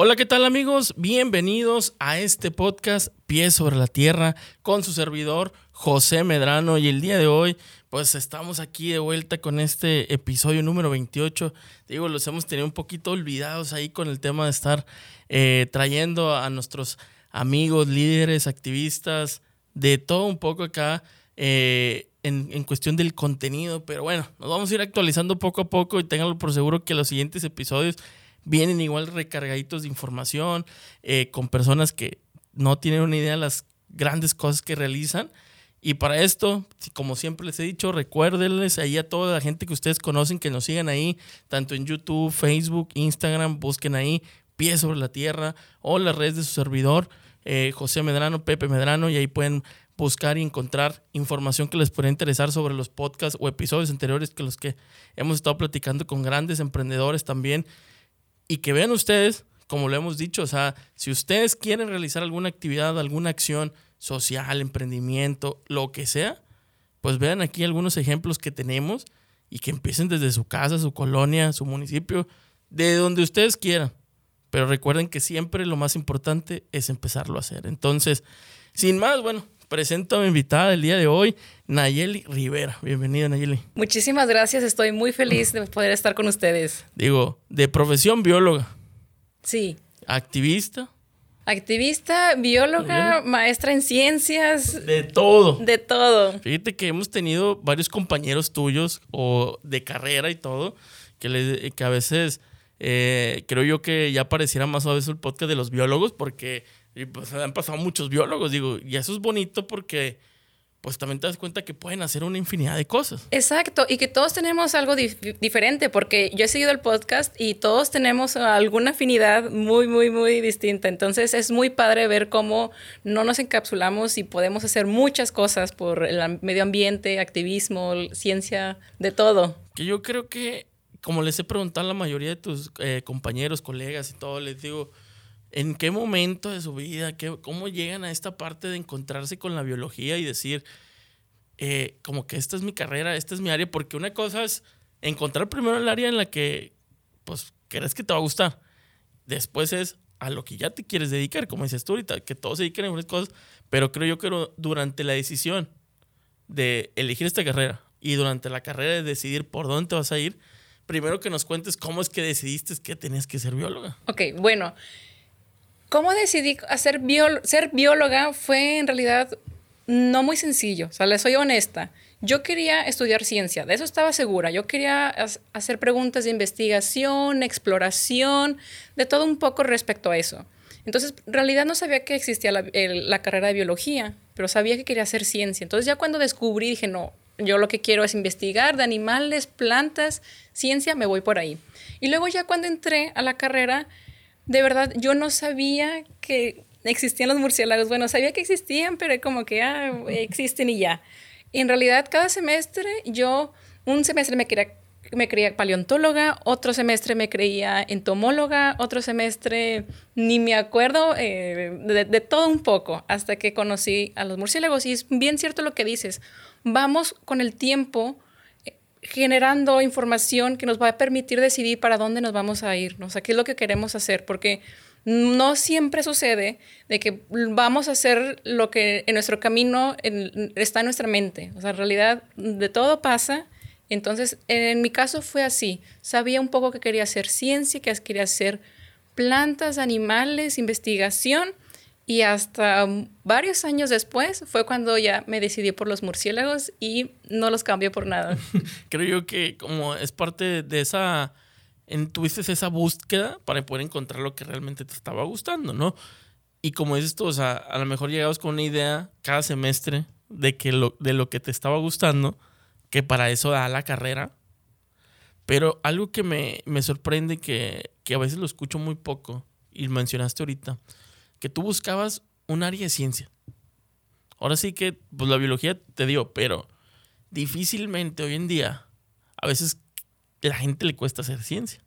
Hola, ¿qué tal amigos? Bienvenidos a este podcast Pies sobre la Tierra con su servidor José Medrano y el día de hoy pues estamos aquí de vuelta con este episodio número 28. Digo, los hemos tenido un poquito olvidados ahí con el tema de estar eh, trayendo a nuestros amigos, líderes, activistas, de todo un poco acá eh, en, en, cuestión del contenido. Pero bueno, nos vamos a ir actualizando poco a poco y ténganlo por seguro que los siguientes episodios vienen igual recargaditos de información, eh, con personas que no tienen una idea de las grandes cosas que realizan. Y para esto, como siempre les he dicho, recuérdenles ahí a toda la gente que ustedes conocen que nos sigan ahí, tanto en YouTube, Facebook, Instagram, busquen ahí Pies sobre la Tierra o las redes de su servidor, eh, José Medrano, Pepe Medrano, y ahí pueden buscar y encontrar información que les pueda interesar sobre los podcasts o episodios anteriores que los que hemos estado platicando con grandes emprendedores también y que vean ustedes, como lo hemos dicho, o sea, si ustedes quieren realizar alguna actividad, alguna acción social, emprendimiento, lo que sea, pues vean aquí algunos ejemplos que tenemos y que empiecen desde su casa, su colonia, su municipio, de donde ustedes quieran. Pero recuerden que siempre lo más importante es empezarlo a hacer. Entonces, sin más, bueno, presento a mi invitada del día de hoy, Nayeli Rivera. Bienvenida, Nayeli. Muchísimas gracias, estoy muy feliz de poder estar con ustedes. Digo, de profesión bióloga. Sí. Activista. Activista, bióloga, maestra en ciencias. De todo. De todo. Fíjate que hemos tenido varios compañeros tuyos o de carrera y todo, que, le, que a veces eh, creo yo que ya pareciera más a veces el podcast de los biólogos, porque pues han pasado muchos biólogos, digo, y eso es bonito porque pues también te das cuenta que pueden hacer una infinidad de cosas. Exacto, y que todos tenemos algo diferente, porque yo he seguido el podcast y todos tenemos alguna afinidad muy, muy, muy distinta. Entonces es muy padre ver cómo no nos encapsulamos y podemos hacer muchas cosas por el medio ambiente, activismo, ciencia, de todo. Que yo creo que, como les he preguntado a la mayoría de tus eh, compañeros, colegas y todo, les digo, ¿En qué momento de su vida, qué, cómo llegan a esta parte de encontrarse con la biología y decir, eh, como que esta es mi carrera, esta es mi área? Porque una cosa es encontrar primero el área en la que, pues, crees que te va a gustar. Después es a lo que ya te quieres dedicar, como dices tú ahorita, que todos se dediquen a unas cosas, pero creo yo que durante la decisión de elegir esta carrera y durante la carrera de decidir por dónde te vas a ir, primero que nos cuentes cómo es que decidiste que tenías que ser bióloga. Ok, bueno. ¿Cómo decidí hacer ser bióloga? Fue en realidad no muy sencillo, o sea, les soy honesta. Yo quería estudiar ciencia, de eso estaba segura. Yo quería hacer preguntas de investigación, exploración, de todo un poco respecto a eso. Entonces, en realidad no sabía que existía la, la carrera de biología, pero sabía que quería hacer ciencia. Entonces, ya cuando descubrí, dije, no, yo lo que quiero es investigar de animales, plantas, ciencia, me voy por ahí. Y luego ya cuando entré a la carrera, de verdad, yo no sabía que existían los murciélagos. Bueno, sabía que existían, pero como que ah, existen y ya. En realidad, cada semestre yo, un semestre me quería me creía paleontóloga, otro semestre me creía entomóloga, otro semestre ni me acuerdo, eh, de, de, todo un poco, hasta que conocí a los murciélagos. Y es bien cierto lo que dices, vamos con el tiempo generando información que nos va a permitir decidir para dónde nos vamos a ir, o sea, qué es lo que queremos hacer, porque no siempre sucede de que vamos a hacer lo que en nuestro camino está en nuestra mente, o sea, en realidad de todo pasa. Entonces, en mi caso fue así. Sabía un poco que quería hacer ciencia, que quería hacer plantas, animales, investigación, y hasta varios años después fue cuando ya me decidí por los murciélagos y no los cambié por nada. Creo yo que como es parte de esa, tuviste esa búsqueda para poder encontrar lo que realmente te estaba gustando, ¿no? Y como dices tú, o sea, a lo mejor llegabas con una idea cada semestre de, que lo, de lo que te estaba gustando, que para eso da la carrera. Pero algo que me, me sorprende, que, que a veces lo escucho muy poco, y mencionaste ahorita, que tú buscabas un área de ciencia. Ahora sí que, pues la biología te dio, pero difícilmente hoy en día, a veces la gente le cuesta hacer ciencia.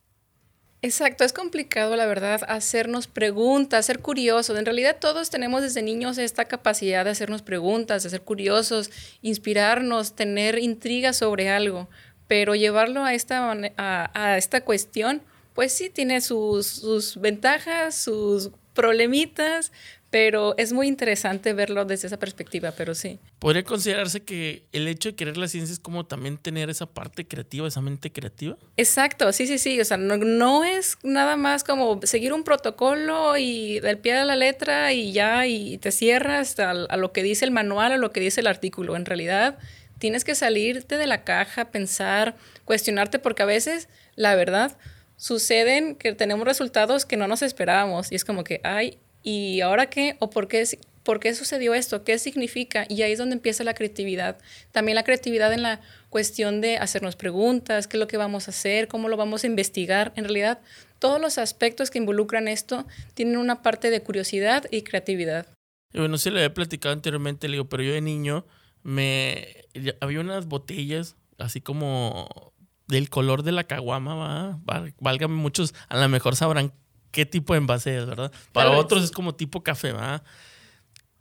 Exacto, es complicado, la verdad, hacernos preguntas, ser curiosos. En realidad todos tenemos desde niños esta capacidad de hacernos preguntas, de ser curiosos, inspirarnos, tener intriga sobre algo, pero llevarlo a esta, a esta cuestión pues sí, tiene sus, sus ventajas, sus problemitas, pero es muy interesante verlo desde esa perspectiva, pero sí. ¿Podría considerarse que el hecho de querer la ciencia es como también tener esa parte creativa, esa mente creativa? Exacto, sí, sí, sí. O sea, no, es nada más como seguir un protocolo y del pie a la letra y ya, y te cierras a, a lo que dice el manual, a lo que dice el artículo. En realidad, tienes que salirte de la caja, pensar, cuestionarte, porque a veces, la verdad, suceden que tenemos resultados que no nos esperábamos y es como que, ay, ¿y ahora qué? ¿O por qué, por qué sucedió esto? ¿Qué significa? Y ahí es donde empieza la creatividad. También la creatividad en la cuestión de hacernos preguntas, qué es lo que vamos a hacer, cómo lo vamos a investigar. En realidad, todos los aspectos que involucran esto tienen una parte de curiosidad y creatividad. Bueno, se le he platicado anteriormente, le digo, pero yo de niño me había unas botellas así como del color de la caguama, va, válgame muchos, a lo mejor sabrán qué tipo de envase es, ¿verdad? Para otros es como tipo café, va,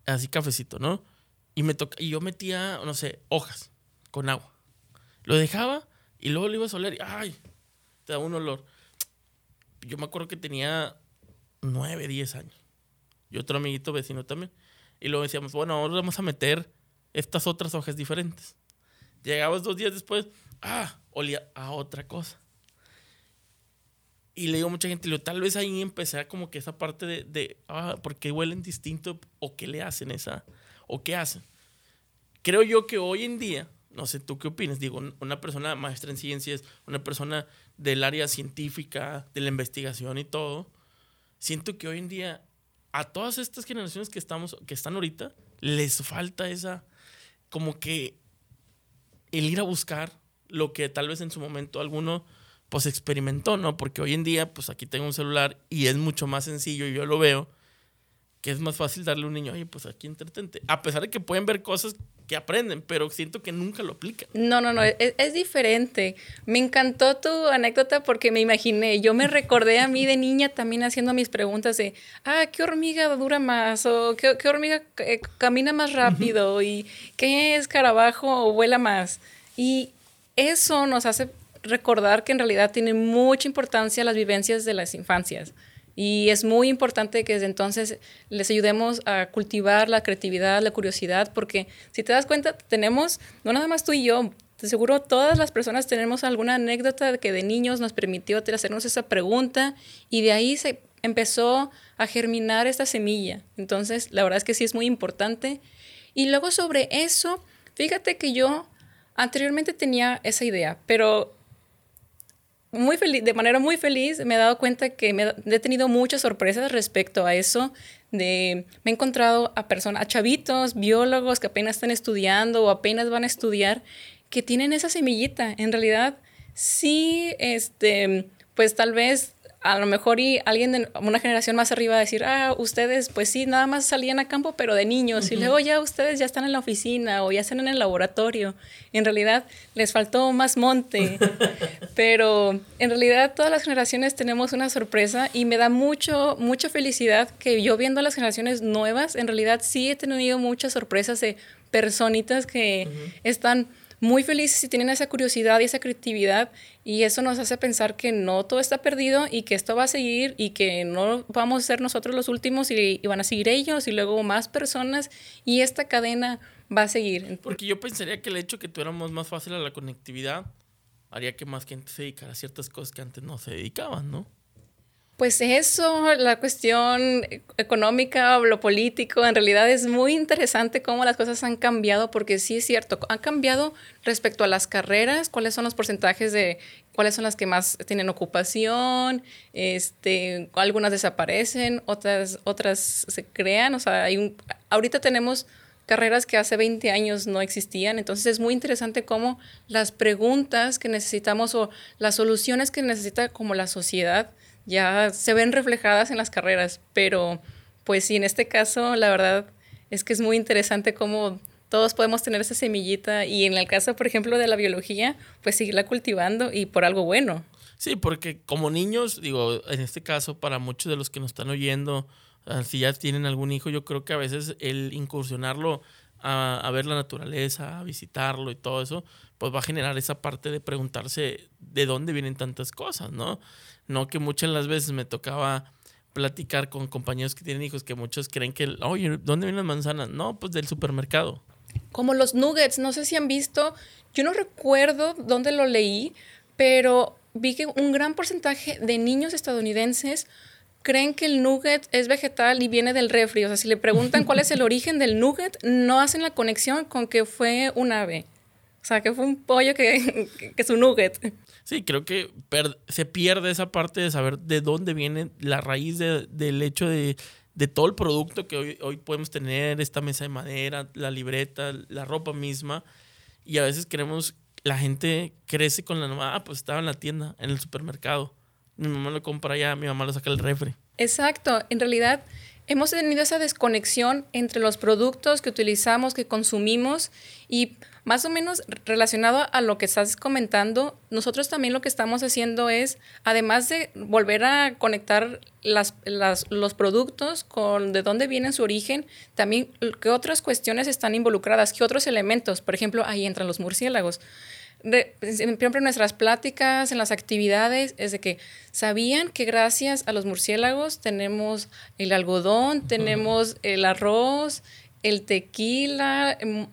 así cafecito, ¿no? Y me toca, y yo metía, no sé, hojas con agua. Lo dejaba y luego lo iba a soler y ¡ay! Te da un olor. Yo me acuerdo que tenía nueve, diez años. Y otro amiguito vecino también. Y luego decíamos, bueno, ahora vamos a meter estas otras hojas diferentes. Llegabas dos días después, ah, olía a otra cosa. Y le digo a mucha gente, tal vez ahí empecé como que esa parte de, de ah, ¿por qué huelen distinto? ¿O qué le hacen esa? ¿O qué hacen? Creo yo que hoy en día, no sé tú qué opinas, digo, una persona maestra en ciencias, una persona del área científica, de la investigación y todo, siento que hoy en día a todas estas generaciones que estamos, que están ahorita, les falta esa, como que el ir a buscar lo que tal vez en su momento alguno pues experimentó, ¿no? Porque hoy en día pues aquí tengo un celular y es mucho más sencillo y yo lo veo que es más fácil darle a un niño, oye, pues aquí entretente. A pesar de que pueden ver cosas que aprenden, pero siento que nunca lo aplican. No, no, no, es, diferente. Me encantó tu anécdota porque me imaginé, yo me recordé a mí de niña también haciendo mis preguntas de, ah, ¿qué hormiga dura más? O ¿qué, hormiga eh, camina más rápido? ¿Y qué escarabajo vuela más? Y eso nos hace recordar que en realidad tiene mucha importancia las vivencias de las infancias. Y es muy importante que desde entonces les ayudemos a cultivar la creatividad, la curiosidad, porque si te das cuenta, tenemos, no nada más tú y yo, de seguro todas las personas tenemos alguna anécdota que de niños nos permitió hacernos esa pregunta y de ahí se empezó a germinar esta semilla. Entonces, la verdad es que sí es muy importante. Y luego sobre eso, fíjate que yo Anteriormente tenía esa idea, pero muy feliz, de manera muy feliz me he dado cuenta que he tenido muchas sorpresas respecto a eso. De, me he encontrado a personas, a chavitos, biólogos que apenas están estudiando o apenas van a estudiar, que tienen esa semillita. En realidad, sí, este, pues tal vez a lo mejor y alguien de una generación más arriba decir, ah, ustedes pues sí, nada más salían a campo, pero de niños, y luego ya ustedes ya están en la oficina o ya están en el laboratorio. En realidad les faltó más monte, pero en realidad todas las generaciones tenemos una sorpresa y me da mucho, mucha felicidad que yo viendo las generaciones nuevas, en realidad sí he tenido muchas sorpresas de personitas que están muy felices y tienen esa curiosidad y esa creatividad y eso nos hace pensar que no todo está perdido y que esto va a seguir y que no vamos a ser nosotros los últimos y, van a seguir ellos y luego más personas y esta cadena va a seguir. Porque yo pensaría que el hecho que tuviéramos más fácil a la conectividad haría que más gente se dedicara a ciertas cosas que antes no se dedicaban, ¿no? Pues eso, la cuestión económica o lo político, en realidad es muy interesante cómo las cosas han cambiado, porque sí es cierto, han cambiado respecto a las carreras, cuáles son los porcentajes de cuáles son las que más tienen ocupación, este, algunas desaparecen, otras, otras se crean, o sea, hay un, ahorita tenemos carreras que hace 20 años no existían. Entonces es muy interesante cómo las preguntas que necesitamos o las soluciones que necesita como la sociedad ya se ven reflejadas en las carreras, pero pues sí, en este caso la verdad es que es muy interesante cómo todos podemos tener esa semillita y en el caso, por ejemplo, de la biología, pues seguirla cultivando y por algo bueno. Sí, porque como niños, digo, en este caso, para muchos de los que nos están oyendo, ah, si ya tienen algún hijo, yo creo que a veces el incursionarlo a, a ver la naturaleza, a visitarlo y todo eso, pues va a generar esa parte de preguntarse de dónde vienen tantas cosas, ¿no? No que muchas de las veces me tocaba platicar con compañeros que tienen hijos que muchos creen que, oye, ¿dónde vienen las manzanas? No, pues del supermercado. Como los nuggets, no sé si han visto, yo no recuerdo dónde lo leí, pero vi que un gran porcentaje de niños estadounidenses creen que el nugget es vegetal y viene del refri. O sea, si le preguntan cuál es el origen del nugget, no hacen la conexión con que fue un ave. O sea, que fue un pollo que, que es un nugget. Sí, creo que se pierde esa parte de saber de dónde viene la raíz del hecho de, todo el producto que hoy, hoy podemos tener, esta mesa de madera, la libreta, la ropa misma. Y a veces queremos, la gente crece con la nueva, ah, pues estaba en la tienda, en el supermercado. Mi mamá lo compra allá, mi mamá lo saca del refri. Exacto, en realidad hemos tenido esa desconexión entre los productos que utilizamos, que consumimos y más o menos relacionado a lo que estás comentando, nosotros también lo que estamos haciendo es, además de volver a conectar las, los productos con de dónde viene su origen, también qué otras cuestiones están involucradas, qué otros elementos, por ejemplo, ahí entran los murciélagos. siempre en nuestras pláticas, en las actividades, es de que sabían que gracias a los murciélagos tenemos el algodón, tenemos el arroz, el tequila, em,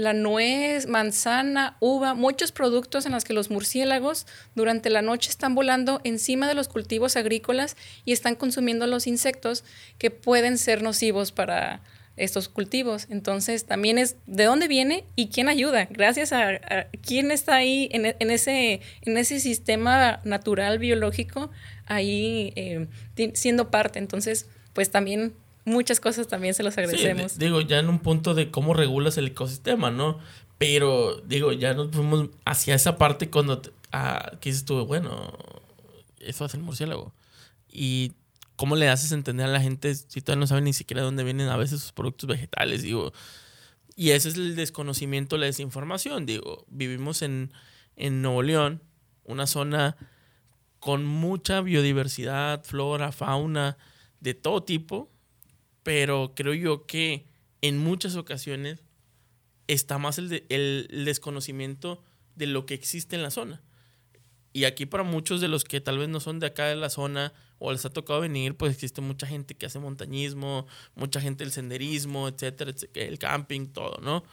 la nuez, manzana, uva, muchos productos en los que los murciélagos durante la noche están volando encima de los cultivos agrícolas y están consumiendo los insectos que pueden ser nocivos para estos cultivos. Entonces, también es de dónde viene y quién ayuda. Gracias a, quién está ahí en, ese, en ese sistema natural, biológico, ahí eh, siendo parte. Entonces, pues también muchas cosas también se los agradecemos. digo, ya en un punto de cómo regulas el ecosistema, ¿no? Pero, digo, ya nos fuimos hacia esa parte cuando ah, que dices tú, bueno, eso hace el murciélago. Y cómo le haces entender a la gente si todavía no saben ni siquiera de dónde vienen a veces sus productos vegetales, digo. Y ese es el desconocimiento, la desinformación, digo. Vivimos en, en Nuevo León, una zona con mucha biodiversidad, flora, fauna, de todo tipo, pero creo yo que en muchas ocasiones está más el, desconocimiento de lo que existe en la zona. Y aquí para muchos de los que tal vez no son de acá de la zona o les ha tocado venir, pues existe mucha gente que hace montañismo, mucha gente del senderismo, etcétera, etcétera, el camping, todo, ¿no?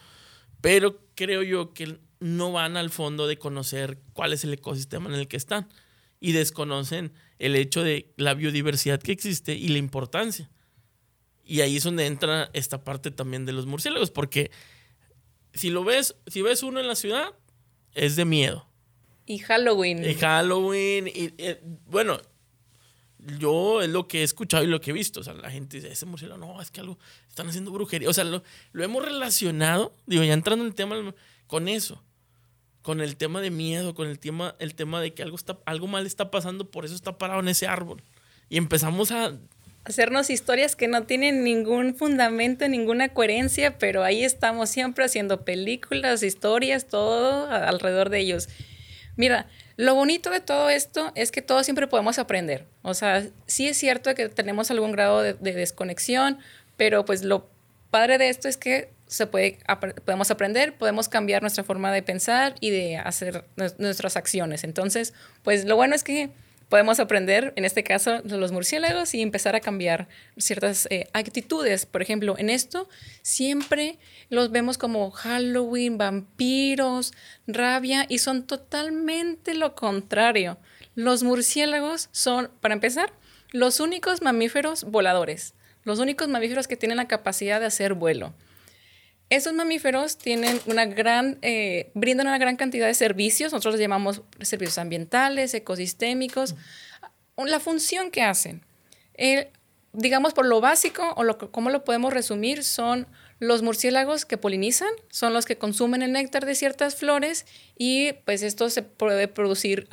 Pero creo yo que no van al fondo de conocer cuál es el ecosistema en el que están y desconocen el hecho de la biodiversidad que existe y la importancia. Y ahí es donde entra esta parte también de los murciélagos, porque si lo ves, si ves uno en la ciudad, es de miedo. Y Halloween. Y Halloween. Y, eh, bueno, yo es lo que he escuchado y lo que he visto. O sea, la gente dice, ese murciélago, no, es que algo, están haciendo brujería. O sea, lo, hemos relacionado, digo, ya entrando en el tema, con eso. Con el tema de miedo, con el tema, el tema de que algo, está, algo mal está pasando, por eso está parado en ese árbol. Y empezamos a hacernos historias que no tienen ningún fundamento, ninguna coherencia, pero ahí estamos siempre haciendo películas, historias, todo alrededor de ellos. Mira, lo bonito de todo esto es que todos siempre podemos aprender. O sea, sí es cierto que tenemos algún grado de, desconexión, pero pues lo padre de esto es que se puede, podemos aprender, podemos cambiar nuestra forma de pensar y de hacer nuestras acciones. Entonces, pues lo bueno es que podemos aprender, en este caso, de los murciélagos y empezar a cambiar ciertas eh, actitudes. Por ejemplo, en esto siempre los vemos como Halloween, vampiros, rabia y son totalmente lo contrario. Los murciélagos son, para empezar, los únicos mamíferos voladores, los únicos mamíferos que tienen la capacidad de hacer vuelo. Esos mamíferos tienen una gran, eh, brindan una gran cantidad de servicios, nosotros los llamamos servicios ambientales, ecosistémicos, la función que hacen. digamos, por lo básico, o lo, cómo lo podemos resumir, son los murciélagos que polinizan, son los que consumen el néctar de ciertas flores y pues esto se puede producir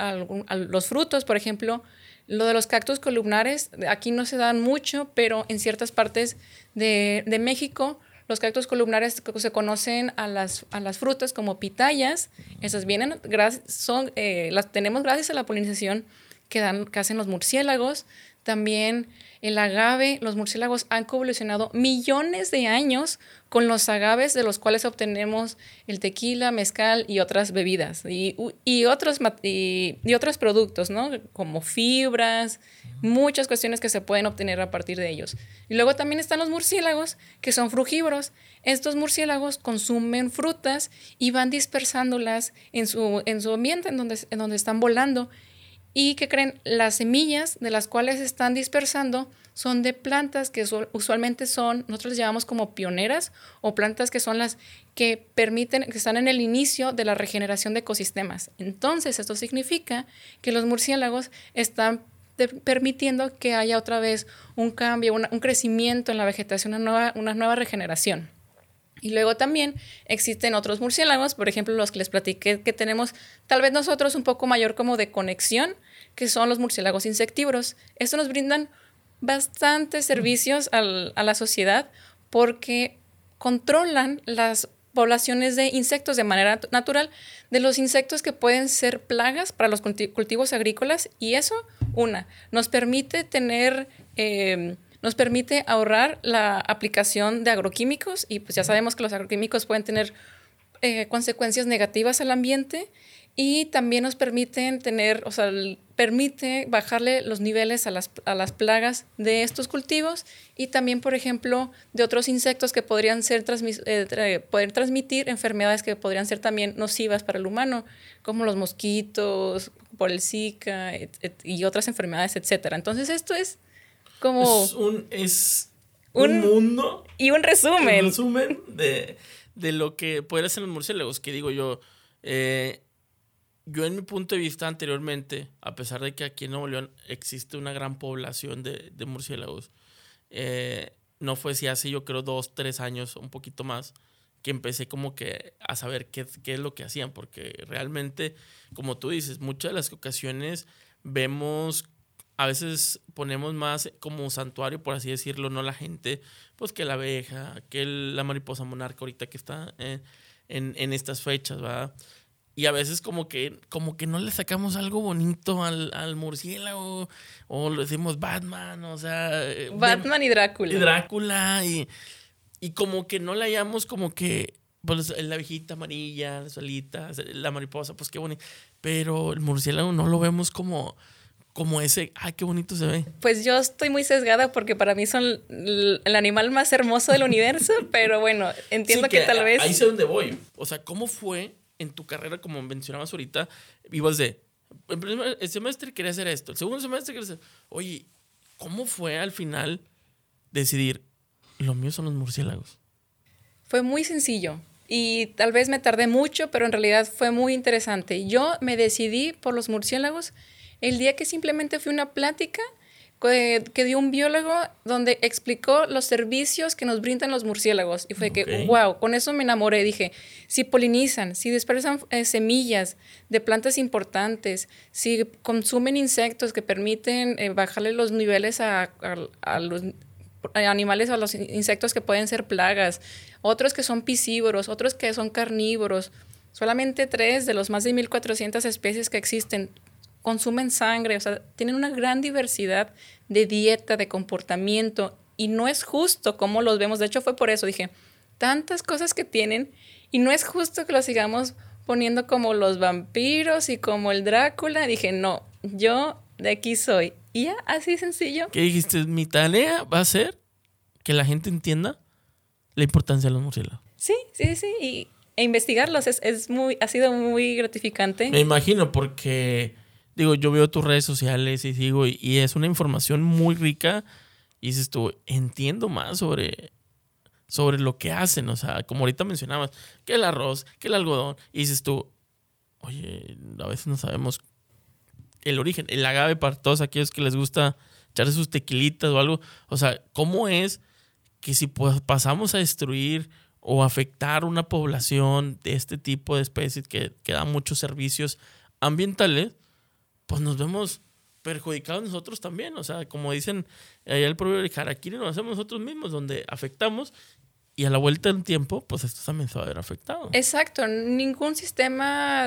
los frutos, por ejemplo, lo de los cactus columnares, aquí no se dan mucho, pero en ciertas partes de, de México los cactus columnares se conocen a las, a las frutas como pitayas. Esas vienen, son, eh, las tenemos gracias a la polinización que, dan, que hacen los murciélagos. También el agave, los murciélagos han evolucionado millones de años con los agaves de los cuales obtenemos el tequila, mezcal y otras bebidas y, y otros, y, y, otros productos, ¿no? Como fibras, muchas cuestiones que se pueden obtener a partir de ellos. Y luego también están los murciélagos, que son frugívoros. Estos murciélagos consumen frutas y van dispersándolas en su, en su ambiente, en donde, en donde están volando y que creen las semillas de las cuales se están dispersando son de plantas que usualmente son, nosotros les llamamos como pioneras o plantas que son las que permiten, que están en el inicio de la regeneración de ecosistemas. Entonces, esto significa que los murciélagos están permitiendo que haya otra vez un cambio, un crecimiento en la vegetación, una nueva, una nueva regeneración. Y luego también existen otros murciélagos, por ejemplo, los que les platiqué que tenemos tal vez nosotros un poco mayor como de conexión, que son los murciélagos insectívoros. Estos nos brindan bastantes servicios al, a la sociedad porque controlan las poblaciones de insectos de manera natural, de los insectos que pueden ser plagas para los cultivos agrícolas y eso, una, nos permite tener... Eh, nos permite ahorrar la aplicación de agroquímicos y pues ya sabemos que los agroquímicos pueden tener eh, consecuencias negativas al ambiente y también nos permiten tener, o sea, permite bajarle los niveles a las, a las plagas de estos cultivos y también, por ejemplo, de otros insectos que podrían ser eh, poder transmitir enfermedades que podrían ser también nocivas para el humano, como los mosquitos, por el Zika y otras enfermedades, etcétera. Entonces, esto es como... Es un, es un, mundo. Y un resumen. Un resumen de, de lo que pueden ser los murciélagos, que digo yo... Eh, yo en mi punto de vista anteriormente, a pesar de que aquí en Nuevo León existe una gran población de, murciélagos, eh, no fue si hace yo creo dos, tres años, un poquito más, que empecé como que a saber qué, qué es lo que hacían, porque realmente, como tú dices, muchas de las ocasiones vemos a veces ponemos más como santuario, por así decirlo, no la gente, pues que la abeja, que la mariposa monarca ahorita que está en, en, estas fechas, ¿verdad? Y a veces como que, como que no le sacamos algo bonito al, al murciélago, o le decimos Batman, o sea... Eh, Batman y Drácula. Y Drácula, y, y como que no le hallamos como que, pues la abejita amarilla, la solita, la mariposa, pues qué bonito. Pero el murciélago no lo vemos como como ese, ay, qué bonito se ve. Pues yo estoy muy sesgada porque para mí son el animal más hermoso del universo, pero bueno, entiendo que, tal vez... Ahí sé dónde voy. O sea, ¿cómo fue en tu carrera, como mencionabas ahorita, ibas de, el semestre quería hacer esto, el segundo semestre quería hacer... Oye, ¿cómo fue al final decidir, lo mío son los murciélagos? Fue muy sencillo. Y tal vez me tardé mucho, pero en realidad fue muy interesante. Yo me decidí por los murciélagos el día que simplemente fui una plática que, dio un biólogo donde explicó los servicios que nos brindan los murciélagos. Y fue que, wow, con eso me enamoré. Dije, si polinizan, si dispersan eh, semillas de plantas importantes, si consumen insectos que permiten eh, bajarle los niveles a, los animales, a los insectos que pueden ser plagas, otros que son piscívoros, otros que son carnívoros. Solamente tres de los más de 1.400 especies que existen consumen sangre, o sea, tienen una gran diversidad de dieta, de comportamiento, y no es justo como los vemos. De hecho, fue por eso, dije, tantas cosas que tienen, y no es justo que los sigamos poniendo como los vampiros y como el Drácula. Dije, no, yo de aquí soy. Y ya, así sencillo. ¿Qué dijiste? Mi tarea va a ser que la gente entienda la importancia de los murciélagos. Sí, sí, sí. Y, e investigarlos es, es, muy, ha sido muy gratificante. Me imagino, porque digo, yo veo tus redes sociales y sigo, y, es una información muy rica. Y dices tú, entiendo más sobre, sobre lo que hacen. O sea, como ahorita mencionabas, que el arroz, que el algodón. Y dices tú, oye, a veces no sabemos el origen. El agave para todos aquellos que les gusta echarse sus tequilitas o algo. O sea, ¿cómo es que si pues, pasamos a destruir o afectar una población de este tipo de especies que, que da muchos servicios ambientales, pues nos vemos perjudicados nosotros también. O sea, como dicen allá el propio de Harakiri, nos hacemos nosotros mismos, donde afectamos y a la vuelta del tiempo, pues esto también se va a ver afectado. Exacto, ningún sistema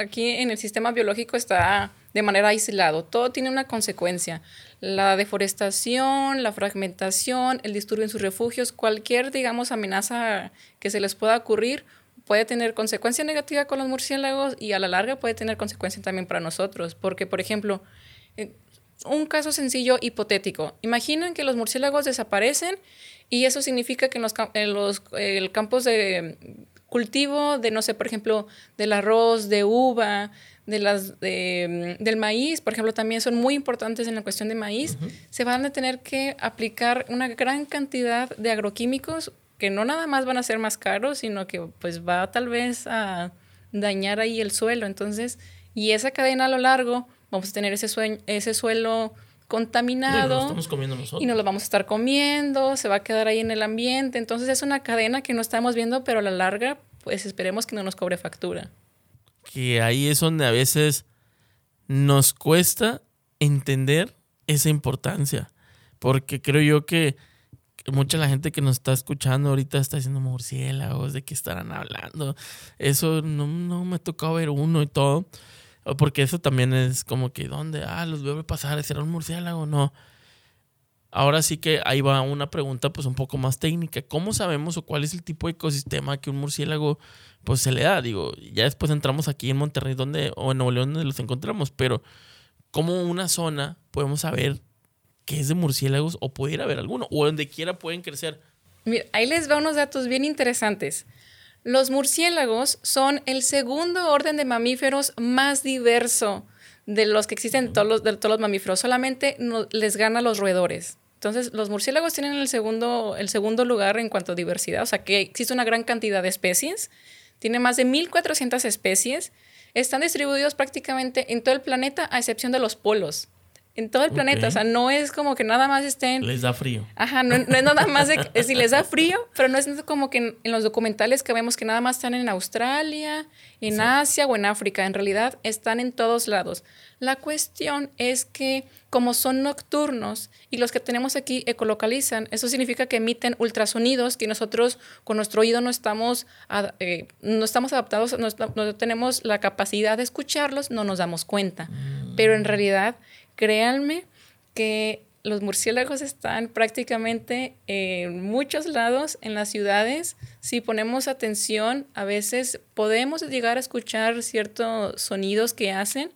aquí en el sistema biológico está de manera aislado, todo tiene una consecuencia. La deforestación, la fragmentación, el disturbio en sus refugios, cualquier, digamos, amenaza que se les pueda ocurrir puede tener consecuencia negativa con los murciélagos y a la larga puede tener consecuencias también para nosotros, porque, por ejemplo, eh, un caso sencillo hipotético. Imaginen que los murciélagos desaparecen y eso significa que en los, en los campos de cultivo de, no sé, por ejemplo, del arroz, de uva, de las, del maíz, por ejemplo, también son muy importantes en la cuestión de maíz, se van a tener que aplicar una gran cantidad de agroquímicos que no nada más van a ser más caros, sino que pues va tal vez a dañar ahí el suelo. Entonces, y esa cadena a lo largo, vamos a tener ese, ese suelo contaminado y nos lo vamos a estar comiendo, se va a quedar ahí en el ambiente. Entonces es una cadena que no estamos viendo, pero a la larga, pues esperemos que no nos cobre factura. Que ahí es donde a veces nos cuesta entender esa importancia, porque creo yo que mucha la gente que nos está escuchando ahorita está diciendo murciélagos, de qué estarán hablando. Eso no, no me tocó ver uno y todo. Porque eso también es como que, ¿dónde? Ah, los veo pasar, ¿será un murciélago? No. Ahora sí que ahí va una pregunta pues un poco más técnica. ¿Cómo sabemos o cuál es el tipo de ecosistema que un murciélago pues se le da? Digo, ya después entramos aquí en Monterrey donde, o en Nuevo León donde los encontramos, pero ¿cómo una zona podemos saber que es de murciélagos o puede haber alguno o donde quiera pueden crecer? Mira, ahí les va unos datos bien interesantes. Los murciélagos son el segundo orden de mamíferos más diverso de los que existen todos los, de todos los mamíferos. Solamente les gana los roedores. Entonces, los murciélagos tienen el segundo, el segundo lugar en cuanto a diversidad, o sea que existe una gran cantidad de especies. Tiene más de 1.400 especies. Están distribuidos prácticamente en todo el planeta, a excepción de los polos en todo el planeta. O sea, no es como que nada más estén. Les da frío. Ajá, no, es nada más de. si les da frío, pero no es como que en, los documentales que vemos que nada más están en Australia, en Asia o en África. En realidad están en todos lados. La cuestión es que, como son nocturnos y los que tenemos aquí ecolocalizan, eso significa que emiten ultrasonidos que nosotros con nuestro oído no estamos, eh, no estamos adaptados, no, tenemos la capacidad de escucharlos, no nos damos cuenta. Mm. Pero en realidad créanme que los murciélagos están prácticamente en muchos lados en las ciudades. Si ponemos atención, a veces podemos llegar a escuchar ciertos sonidos que hacen,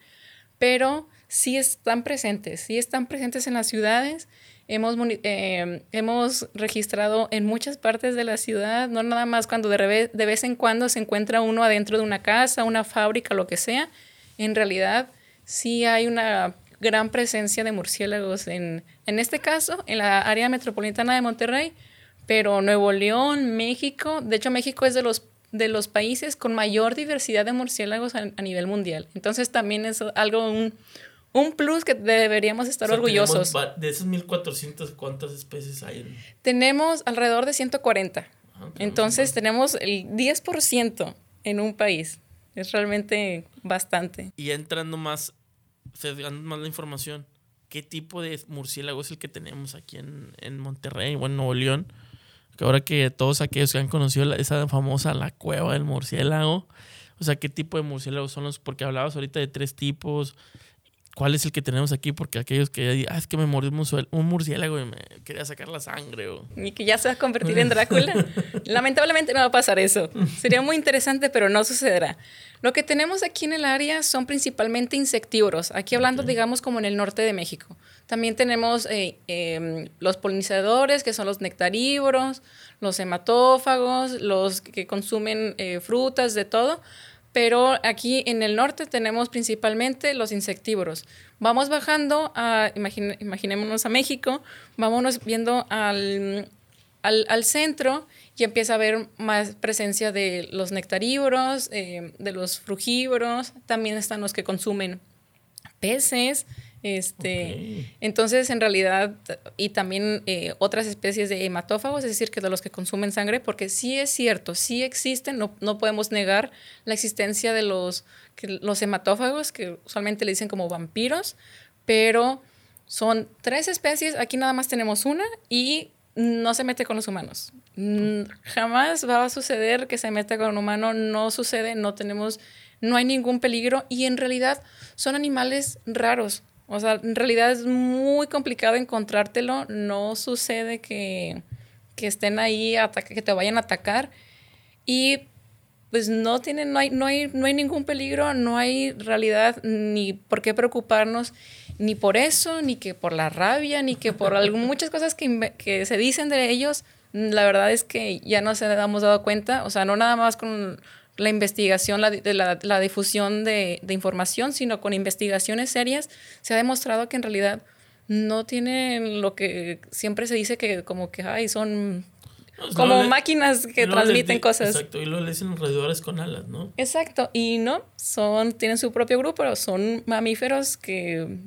pero sí están presentes, sí están presentes en las ciudades. Hemos, eh, hemos registrado en muchas partes de la ciudad, no nada más cuando de, de vez en cuando se encuentra uno adentro de una casa, una fábrica, lo que sea. En realidad, sí hay una gran presencia de murciélagos en, en este caso, en la área metropolitana de Monterrey, pero Nuevo León, México, de hecho México es de los, de los países con mayor diversidad de murciélagos a, nivel mundial. Entonces también es algo, un, un plus que deberíamos estar orgullosos. De esos 1400, ¿cuántas especies hay? Tenemos alrededor de 140. Ah, Entonces tenemos el 10% en un país. Es realmente bastante. Y entrando más se dan más la información. ¿Qué tipo de murciélago es el que tenemos aquí en, en Monterrey o en Nuevo León? Que ahora que todos aquellos que han conocido esa famosa la cueva del murciélago, o sea, ¿qué tipo de murciélagos son los? Porque hablabas ahorita de tres tipos, cuál es el que tenemos aquí, porque aquellos que ah, es que me mordió un murciélago y me quería sacar la sangre. O... Y que ya se va a convertir en Drácula. Lamentablemente no va a pasar eso. Sería muy interesante, pero no sucederá. Lo que tenemos aquí en el área son principalmente insectívoros. Aquí hablando, digamos, como en el norte de México. También tenemos eh, em, los polinizadores, que son los nectarívoros, los hematófagos, los que consumen eh, frutas, de todo pero aquí en el norte tenemos principalmente los insectívoros. Vamos bajando a, imaginémonos a México, vámonos viendo al, al, centro y empieza a haber más presencia de los nectarívoros, eh, de los frugívoros, también están los que consumen peces, este, Entonces, en realidad, y también eh, otras especies de hematófagos, es decir, que de los que consumen sangre, porque sí es cierto, sí existen, no, no podemos negar la existencia de los, los hematófagos, que usualmente le dicen como vampiros, pero son tres especies, aquí nada más tenemos una, y no se mete con los humanos. Mm, jamás va a suceder que se meta con un humano, no sucede, no tenemos, no hay ningún peligro y en realidad son animales raros. O sea, en realidad es muy complicado encontrártelo, no sucede que, que estén ahí, que te vayan a atacar. Y pues no tienen, no hay, no hay, no hay ningún peligro, no hay realidad ni por qué preocuparnos ni por eso, ni que por la rabia, ni que por muchas cosas que, que, se dicen de ellos, la verdad es que ya no se hemos dado cuenta, o sea, no nada más con la investigación, la, la, la difusión de, de, información, sino con investigaciones serias, se ha demostrado que en realidad no tienen lo que siempre se dice que como que, ay, son como máquinas que transmiten cosas. Exacto, y lo le dicen roedores con alas, ¿no? Exacto, y no, son, tienen su propio grupo, pero son mamíferos que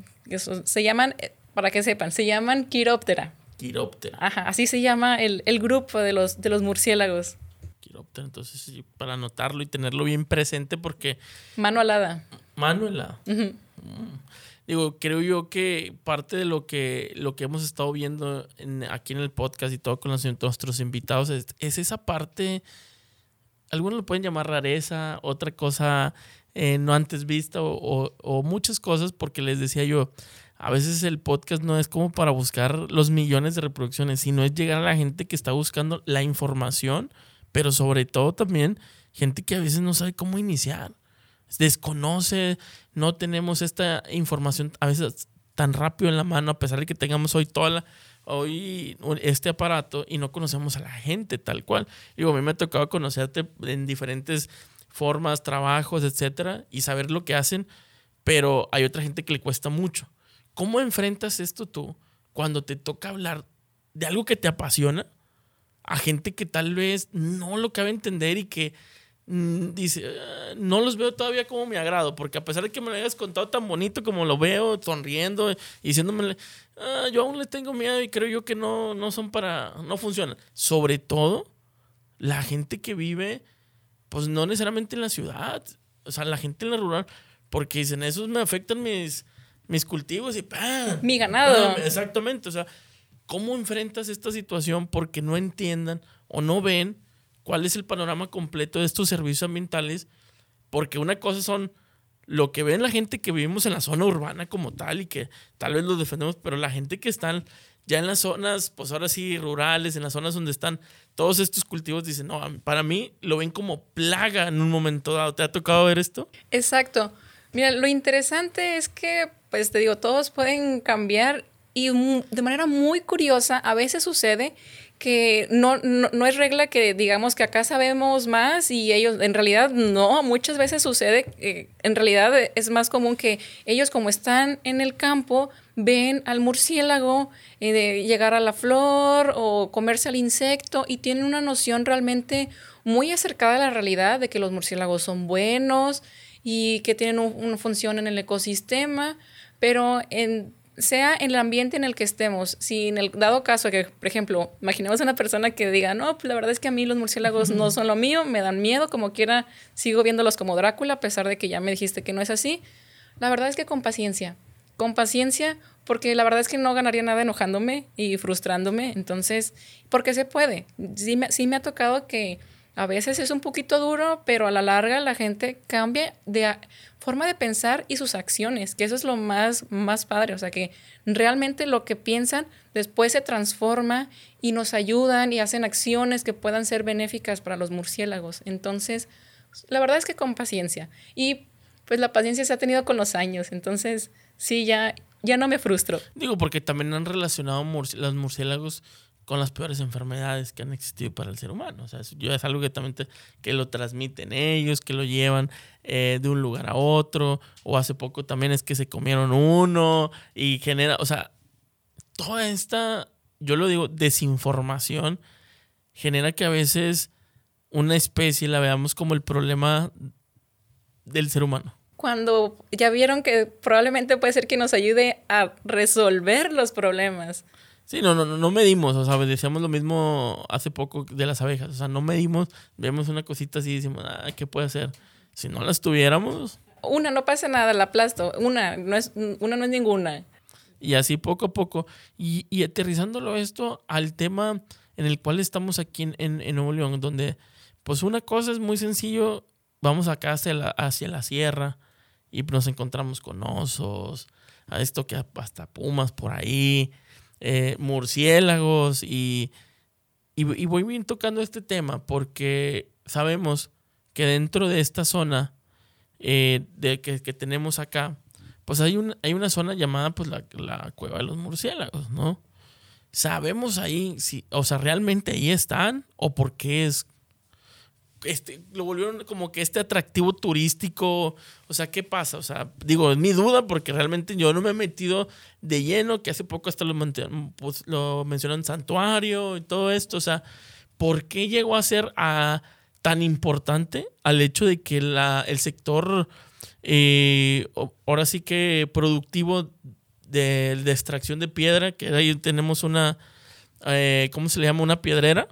se llaman, eh, para que sepan, se llaman quiróptera. Quiróptera. Ajá, así se llama el, grupo de los, de los murciélagos. Entonces para anotarlo y tenerlo bien presente porque... Mano alada. Mano alada. Mm. Digo, creo yo que parte de lo que, lo que hemos estado viendo aquí en el podcast y todo con los, nuestros invitados es, esa parte, algunos lo pueden llamar rareza, otra cosa eh, no antes vista o, muchas cosas, porque les decía yo, a veces el podcast no es como para buscar los millones de reproducciones, sino es llegar a la gente que está buscando la información, pero sobre todo también gente que a veces no sabe cómo iniciar, desconoce, no tenemos esta información a veces tan rápido en la mano, a pesar de que tengamos hoy toda la, hoy este aparato y no conocemos a la gente tal cual. Digo, a mí me ha tocado conocerte en diferentes formas, trabajos, etcétera, y saber lo que hacen, pero hay otra gente que le cuesta mucho. ¿Cómo enfrentas esto tú cuando te toca hablar de algo que te apasiona a gente que tal vez no lo cabe entender y que mm, dice, ah, no los veo todavía como me agrado, porque a pesar de que me lo hayas contado tan bonito como lo veo, sonriendo y diciéndome, ah, yo aún le tengo miedo y creo yo que no, no son para, no funcionan. Sobre todo, la gente que vive pues no necesariamente en la ciudad, o sea, la gente en la rural, porque dicen, esos me afectan mis, mis cultivos y ¡pam! Mi ganado. exactamente, o sea, ¿cómo enfrentas esta situación porque no entiendan o no ven cuál es el panorama completo de estos servicios ambientales? Porque una cosa son lo que ven la gente que vivimos en la zona urbana como tal y que tal vez los defendemos, pero la gente que está ya en las zonas, pues ahora sí, rurales, en las zonas donde están todos estos cultivos, dicen, no, para mí lo ven como plaga en un momento dado. ¿Te ha tocado ver esto? Exacto. Mira, lo interesante es que, pues te digo, todos pueden cambiar y de manera muy curiosa, a veces sucede que no, no, es regla que digamos que acá sabemos más y ellos, en realidad no, muchas veces sucede, en realidad es más común que ellos como están en el campo, ven al murciélago eh, llegar a la flor o comerse al insecto y tienen una noción realmente muy acercada a la realidad de que los murciélagos son buenos y que tienen una función en el ecosistema, pero en sea en el ambiente en el que estemos, si en el dado caso que, por ejemplo, imaginemos a una persona que diga, no, pues la verdad es que a mí los murciélagos no son lo mío, me dan miedo, como quiera, sigo viéndolos como Drácula, a pesar de que ya me dijiste que no es así. La verdad es que con paciencia, con paciencia, porque la verdad es que no ganaría nada enojándome y frustrándome, entonces, porque se puede. Sí me, sí me ha tocado que a veces es un poquito duro, pero a la larga la gente cambia de forma de pensar y sus acciones, que eso es lo más, más padre, o sea que realmente lo que piensan después se transforma y nos ayudan y hacen acciones que puedan ser benéficas para los murciélagos. Entonces, la verdad es que con paciencia. Y pues la paciencia se ha tenido con los años, entonces sí, ya, ya no me frustro. Digo, porque también han relacionado los murciélagos con las peores enfermedades que han existido para el ser humano. O sea, yo es algo que también que lo transmiten ellos, que lo llevan eh, de un lugar a otro, o hace poco también es que se comieron uno y genera, o sea, toda esta, yo lo digo, desinformación genera que a veces una especie la veamos como el problema del ser humano. Cuando ya vieron que probablemente puede ser que nos ayude a resolver los problemas. Sí, no, no, no medimos, o sea, decíamos lo mismo hace poco de las abejas, o sea, no medimos, vemos una cosita así y decimos, ah, ¿qué puede hacer? Si no las tuviéramos... Una, no pasa nada, la aplasto, una, no es, una no es ninguna. Y así poco a poco. Y, y aterrizándolo esto al tema en el cual estamos aquí en, en, Nuevo León, donde pues una cosa es muy sencillo, vamos acá hacia la, hacia la sierra y nos encontramos con osos, a esto que hasta pumas por ahí, eh, murciélagos y, y, voy bien tocando este tema porque sabemos que dentro de esta zona eh, de que, que, tenemos acá, pues hay, un, hay una zona llamada pues la, la cueva de los murciélagos, ¿no? sabemos ahí si, o sea, realmente ahí están o por qué es este, lo volvieron como que este atractivo turístico, o sea, ¿qué pasa? O sea, digo, es mi duda porque realmente yo no me he metido de lleno, que hace poco hasta lo, pues, lo mencionan santuario y todo esto, o sea, ¿por qué llegó a ser a, tan importante al hecho de que la, el sector, eh, ahora sí que productivo de, de, extracción de piedra, que ahí tenemos una, eh, ¿cómo se le llama? Una piedrera,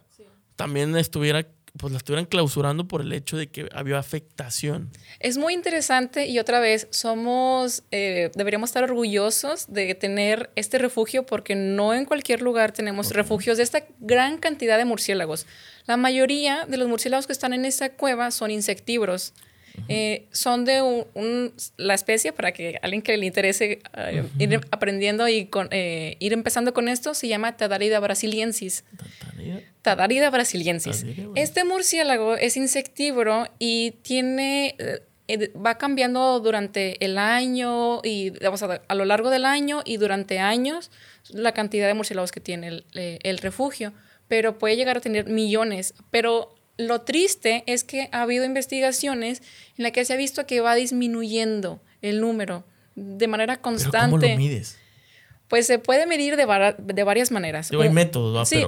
también estuviera pues la estuvieran clausurando por el hecho de que había afectación. Es muy interesante y otra vez somos, eh, deberíamos estar orgullosos de tener este refugio porque no en cualquier lugar tenemos refugios de esta gran cantidad de murciélagos. La mayoría de los murciélagos que están en esta cueva son insectívoros. Eh, son de un, la especie, para que alguien que le interese eh, ir aprendiendo y con, eh, ir empezando con esto, se llama Tadarida brasiliensis. Tadarida brasiliensis. Este murciélago es insectívoro y tiene va cambiando durante el año y a, lo largo del año y durante años la cantidad de murciélagos que tiene el, el refugio, pero puede llegar a tener millones. Pero lo triste es que ha habido investigaciones en las que se ha visto que va disminuyendo el número de manera constante. ¿Cómo lo mides? Pues se puede medir de, varias maneras. hay métodos, Sí,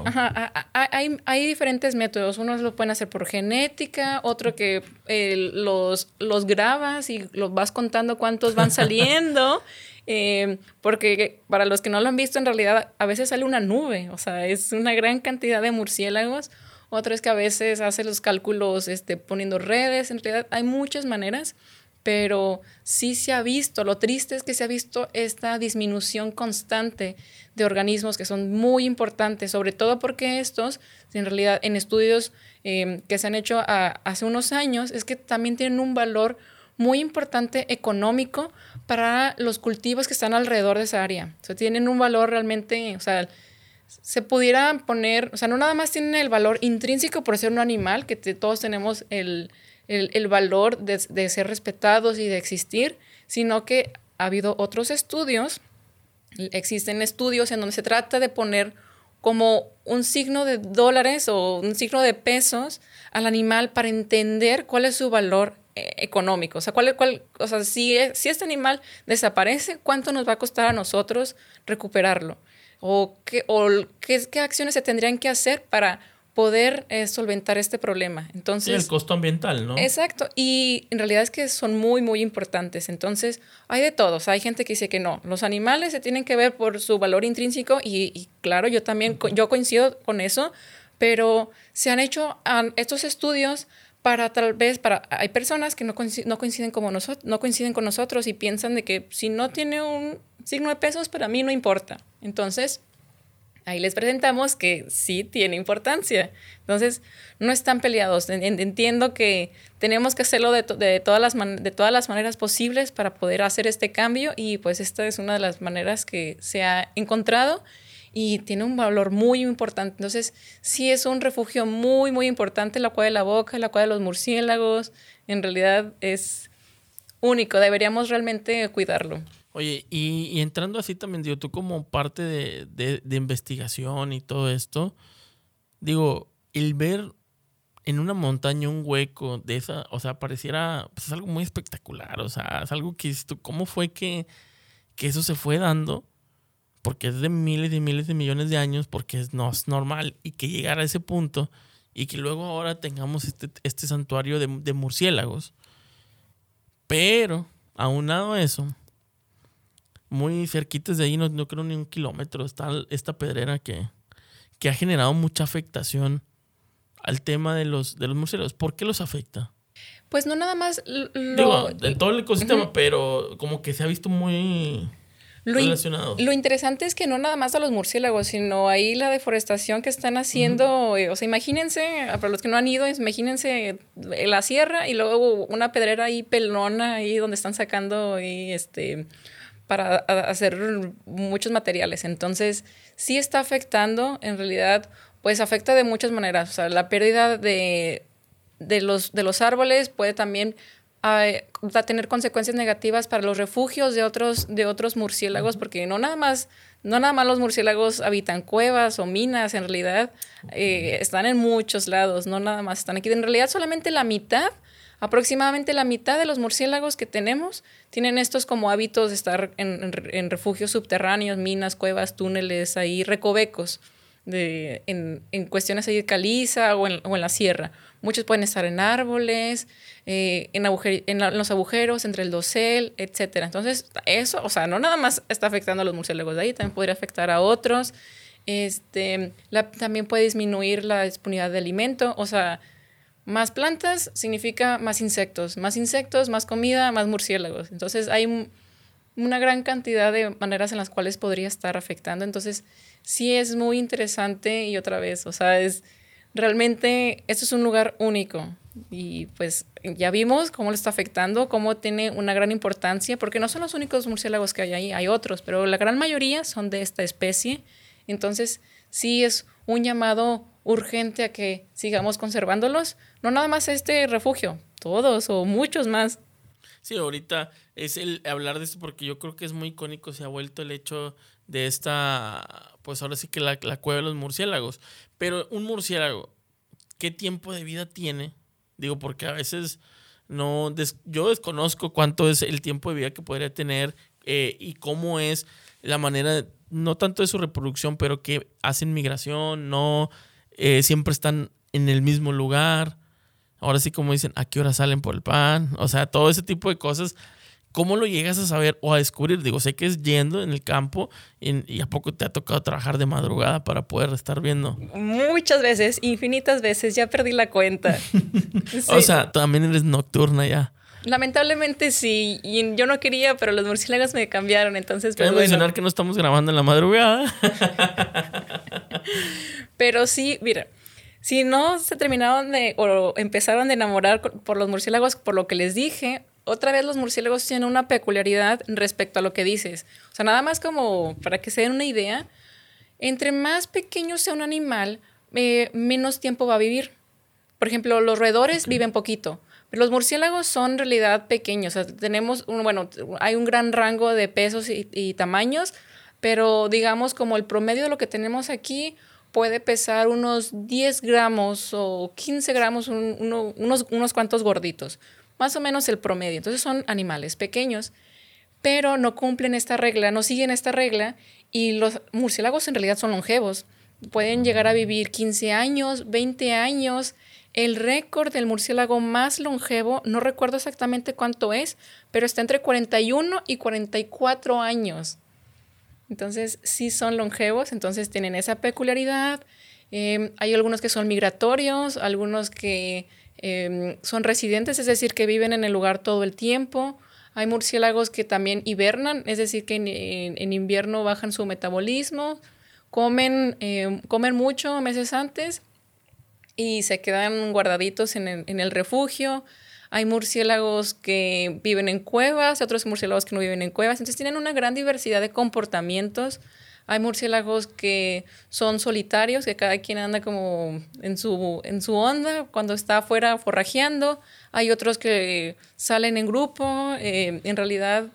hay, diferentes métodos. Unos lo pueden hacer por genética, otro que eh, los, los grabas y los vas contando cuántos van saliendo. Eh, porque para los que no lo han visto, en realidad a veces sale una nube, o sea, es una gran cantidad de murciélagos otra es que a veces hace los cálculos este, poniendo redes, en realidad hay muchas maneras, pero sí se ha visto, lo triste es que se ha visto esta disminución constante de organismos que son muy importantes, sobre todo porque estos, en realidad en estudios em, que se han hecho hace unos años, es que también tienen un valor muy importante económico para los cultivos que están alrededor de esa área. O sea, tienen un valor realmente, o sea, se pudiera poner, o sea, no nada más tienen el valor intrínseco por ser un animal, que todos tenemos el, valor de, ser respetados y de existir, sino que ha habido otros estudios, existen estudios en donde se trata de poner como un signo de dólares o un signo de pesos al animal para entender cuál es su valor eh, económico. O sea, cuál, cuál, o sea si, si este animal desaparece, ¿cuánto nos va a costar a nosotros recuperarlo? O qué, o qué, qué acciones se tendrían que hacer para poder eh, solventar este problema. Entonces, el costo ambiental, ¿no? Exacto, y en realidad es que son muy, muy importantes. Entonces, hay de todos. Hay gente que dice que no, los animales se tienen que ver por su valor intrínseco y, claro, yo también, yo coincido con eso, pero se han hecho estos estudios para tal vez, para, hay personas que no coinciden, no coinciden, como nosotros, no coinciden con nosotros y piensan de que si no tiene un signo de pesos, para mí no importa. Entonces, ahí les presentamos que sí tiene importancia. Entonces, no están peleados. Entiendo que tenemos que hacerlo de, todas las de todas las maneras posibles para poder hacer este cambio y pues esta es una de las maneras que se ha encontrado y tiene un valor muy importante. Entonces, sí es un refugio muy, muy importante, la cueva de la boca, la cueva de los murciélagos. En realidad es único, deberíamos realmente cuidarlo. Oye, y, entrando así también, digo, tú como parte de, investigación y todo esto, digo, el ver en una montaña un hueco de esa, o sea, pareciera, pues es algo muy espectacular, o sea, es algo que, ¿cómo fue que, que eso se fue dando? Porque es de miles y miles de millones de años, porque no es normal, y que llegara a ese punto, y que luego ahora tengamos este, este santuario de, de murciélagos. Pero, aunado a eso, muy cerquitas de ahí, no, no creo ni un kilómetro, está esta pedrera que, que ha generado mucha afectación al tema de los, de los murciélagos. ¿Por qué los afecta? Pues no nada más lo... Digo, en todo el ecosistema, pero como que se ha visto muy... lo, lo, interesante es que no nada más a los murciélagos, sino ahí la deforestación que están haciendo. Eh, o sea, imagínense, para los que no han ido, imagínense la sierra y luego una pedrera ahí pelona ahí donde están sacando y este para hacer muchos materiales. Entonces, sí está afectando, en realidad, pues afecta de muchas maneras. O sea, la pérdida de, de, los, de los árboles puede también a, tener consecuencias negativas para los refugios de otros, de otros murciélagos, porque no nada más, no nada más los murciélagos habitan cuevas o minas, en realidad eh, están en muchos lados, no nada más están aquí. En realidad solamente la mitad, aproximadamente la mitad de los murciélagos que tenemos tienen estos como hábitos de estar en, refugios subterráneos, minas, cuevas, túneles, ahí recovecos. En, cuestiones de caliza o en, la sierra. Muchos pueden estar en árboles, eh, en, en, los agujeros, entre el dosel, etc. Entonces, eso, o sea, no nada más está afectando a los murciélagos de ahí, también podría afectar a otros. Este, también puede disminuir la disponibilidad de alimento, o sea, más plantas significa más insectos, más insectos, más comida, más murciélagos. Entonces, hay una gran cantidad de maneras en las cuales podría estar afectando. Entonces, sí es muy interesante y otra vez, o sea, es realmente esto es un lugar único y pues ya vimos cómo le está afectando, cómo tiene una gran importancia, porque no son los únicos murciélagos que hay ahí, hay otros, pero la gran mayoría son de esta especie. Entonces, sí es un llamado urgente a que sigamos conservándolos, no nada más este refugio, todos o muchos más. Sí, ahorita es el hablar de esto porque yo creo que es muy icónico, se ha vuelto el hecho de esta, pues ahora sí que la, la cueva de los murciélagos. Pero un murciélago, ¿qué tiempo de vida tiene? Digo, porque a veces no, yo desconozco cuánto es el tiempo de vida que podría tener eh, y cómo es la manera, no tanto de su reproducción, pero que hacen migración, no eh, siempre están en el mismo lugar. Ahora sí, como dicen, ¿a qué hora salen por el pan? O sea, todo ese tipo de cosas ¿Cómo lo llegas a saber o a descubrir? Digo, sé que es yendo en el campo y, a poco te ha tocado trabajar de madrugada para poder estar viendo. Muchas veces, infinitas veces, ya perdí la cuenta. O sea, también eres nocturna ya. Lamentablemente sí, y yo no quería, pero los murciélagos me cambiaron, entonces... Pues, mencionar que no estamos grabando en la madrugada. pero sí, mira, si no se terminaron de, o empezaron de enamorar por los murciélagos, por lo que les dije, otra vez los murciélagos tienen una peculiaridad respecto a lo que dices. O sea, nada más como para que se den una idea, entre más pequeño sea un animal, eh, menos tiempo va a vivir. Por ejemplo, los roedores viven poquito, los murciélagos son en realidad pequeños. Tenemos, un, bueno, hay un gran rango de pesos y, tamaños, pero digamos como el promedio de lo que tenemos aquí puede pesar unos 10 gramos o 15 gramos, unos, unos cuantos gorditos más o menos el promedio. Entonces son animales pequeños, pero no cumplen esta regla, no siguen esta regla y los murciélagos en realidad son longevos. Pueden llegar a vivir 15 años, 20 años. El récord del murciélago más longevo, no recuerdo exactamente cuánto es, pero está entre 41 y 44 años. Entonces, sí son longevos, entonces tienen esa peculiaridad. Eh, hay algunos que son migratorios, algunos que Em, son residentes, es decir, que viven en el lugar todo el tiempo. Hay murciélagos que también hibernan, es decir, que en, invierno bajan su metabolismo, comen, em, comen mucho meses antes y se quedan guardaditos en el, en el refugio. Hay murciélagos que viven en cuevas, otros murciélagos que no viven en cuevas. Entonces tienen una gran diversidad de comportamientos hay murciélagos que son solitarios, que cada quien anda como en su, en su onda cuando está afuera forrajeando. Hay otros que salen en grupo. Eh, en realidad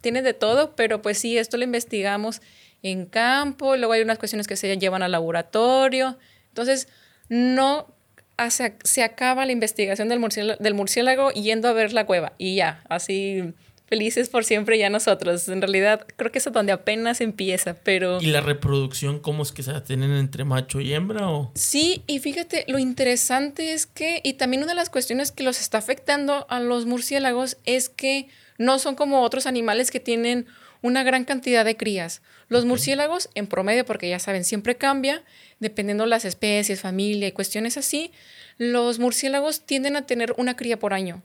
tiene de todo, pero pues sí, esto lo investigamos en campo. Luego hay unas cuestiones que se llevan al laboratorio. Entonces, no se acaba la investigación del murciélago, del murciélago yendo a ver la cueva y ya, así felices por siempre ya nosotros. En realidad, creo que es donde apenas empieza, pero... ¿Y la reproducción cómo es que se tienen entre macho y hembra o...? Sí, y fíjate, lo interesante es que, y también una de las cuestiones que los está afectando a los murciélagos es que no son como otros animales que tienen una gran cantidad de crías. Los murciélagos, en promedio, porque ya saben, siempre cambia, dependiendo las especies, familia y cuestiones así, los murciélagos tienden a tener una cría por año.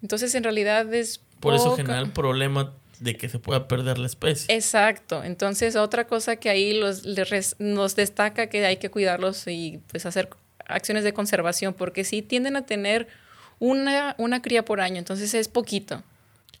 Entonces, en realidad es por eso genera el problema de que se pueda perder la especie. Exacto. Entonces, otra cosa que ahí los, nos destaca que hay que cuidarlos y pues hacer acciones de conservación, porque sí tienden a tener una, una cría por año, entonces es poquito.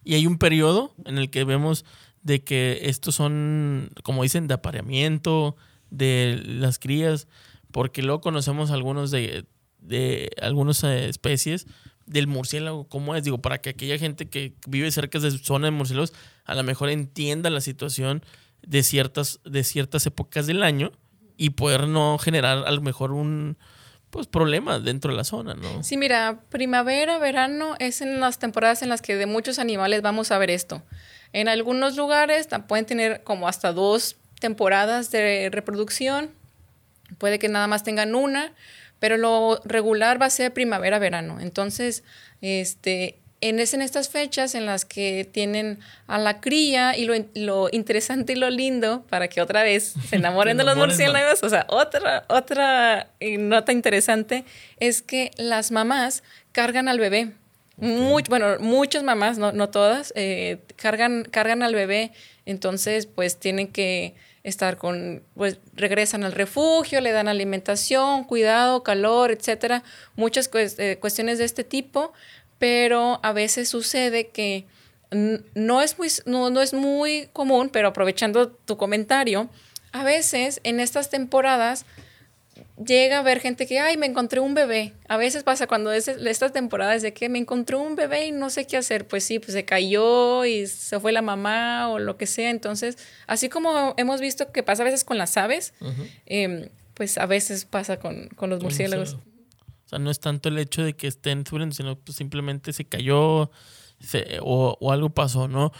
Y hay un periodo en el que vemos de que estos son, como dicen, de apareamiento de las crías, porque luego conocemos algunos de, de algunas eh, especies del murciélago, ¿cómo es? Digo, para que aquella gente que vive cerca de zona de murciélagos a lo mejor entienda la situación de ciertas, de ciertas épocas del año y poder no generar a lo mejor un pues problema dentro de la zona, ¿no? Sí, mira, primavera, verano es en las temporadas en las que de muchos animales vamos a ver esto. En algunos lugares pueden tener como hasta dos temporadas de reproducción, puede que nada más tengan una, pero lo regular va a ser primavera-verano. Entonces, este, en, es en estas fechas en las que tienen a la cría y lo, interesante y lo lindo para que otra vez se enamoren de los murciélagos, o sea, otra, otra nota interesante es que las mamás cargan al bebé. Bueno, muchas mamás, no, no todas, eh, cargan, cargan al bebé, entonces pues tienen que estar con, pues regresan al refugio, le dan alimentación, cuidado, calor, etcétera, muchas eh, cuestiones de este tipo, pero a veces sucede que no es muy, no, no es muy común, pero aprovechando tu comentario, a veces en estas temporadas llega a ver gente que, ay, me encontré un bebé. A veces pasa cuando es estas temporadas de que me encontré un bebé y no sé qué hacer. Pues sí, pues se cayó y se fue la mamá o lo que sea. Entonces, así como hemos visto que pasa a veces con las aves, em, pues a veces pasa con, los murciélagos. O sea, no es tanto el hecho de que estén sufriendo, sino pues simplemente se cayó o, o algo pasó, ¿no?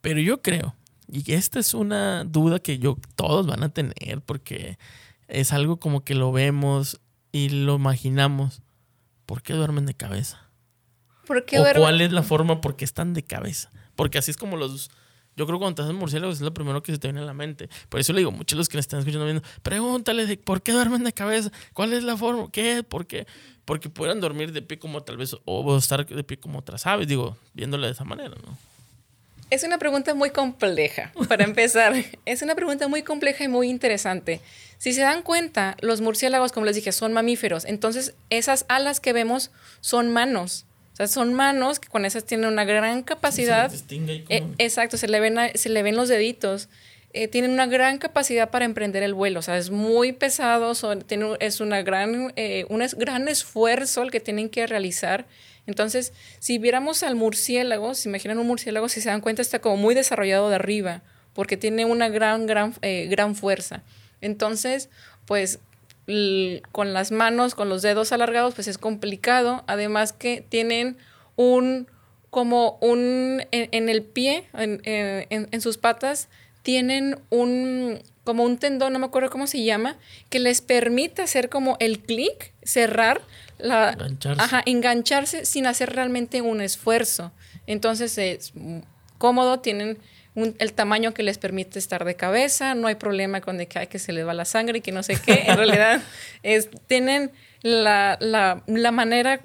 Pero yo creo, y esta es una duda que yo todos van a tener, porque es algo como que lo vemos y lo imaginamos. ¿Por qué duermen de cabeza? ¿Por qué ¿O cuál es la forma por qué están de cabeza? Porque así es como los... Yo creo que cuando estás en murciélagos es lo primero que se te viene a la mente. Por eso le digo, muchos de los que me están escuchando viendo, pregúntale de por qué duermen de cabeza, cuál es la forma, qué, por qué. Porque puedan dormir de pie como tal vez, o estar de pie como otras aves, digo, viéndole de esa manera, ¿no? Es una pregunta muy compleja, para empezar. es una pregunta muy compleja y muy interesante. Si se dan cuenta, los murciélagos, como les dije, son mamíferos. Entonces, esas alas que vemos son manos. O sea, son manos que con esas tienen una gran capacidad. Eh, exacto, se le, ven se le ven los deditos. Eh, tienen una gran capacidad para emprender el vuelo. O sea, es muy pesado, son, es una gran, eh, un gran esfuerzo el que tienen que realizar. Entonces, si viéramos al murciélago, si imaginan un murciélago, si se dan cuenta, está como muy desarrollado de arriba, porque tiene una gran, gran, eh, gran fuerza. Entonces, pues con las manos, con los dedos alargados, pues es complicado. Además que tienen un, como un, en, el pie, eh, en, en, sus patas, tienen un, como un tendón, no me acuerdo cómo se llama, que les permite hacer como el clic, cerrar la, engancharse. Ajá, engancharse sin hacer realmente un esfuerzo. Entonces es cómodo, tienen el tamaño que les permite estar de cabeza, no hay problema con de que, que se les va la sangre y que no sé qué. En realidad es, tienen la, la, la, manera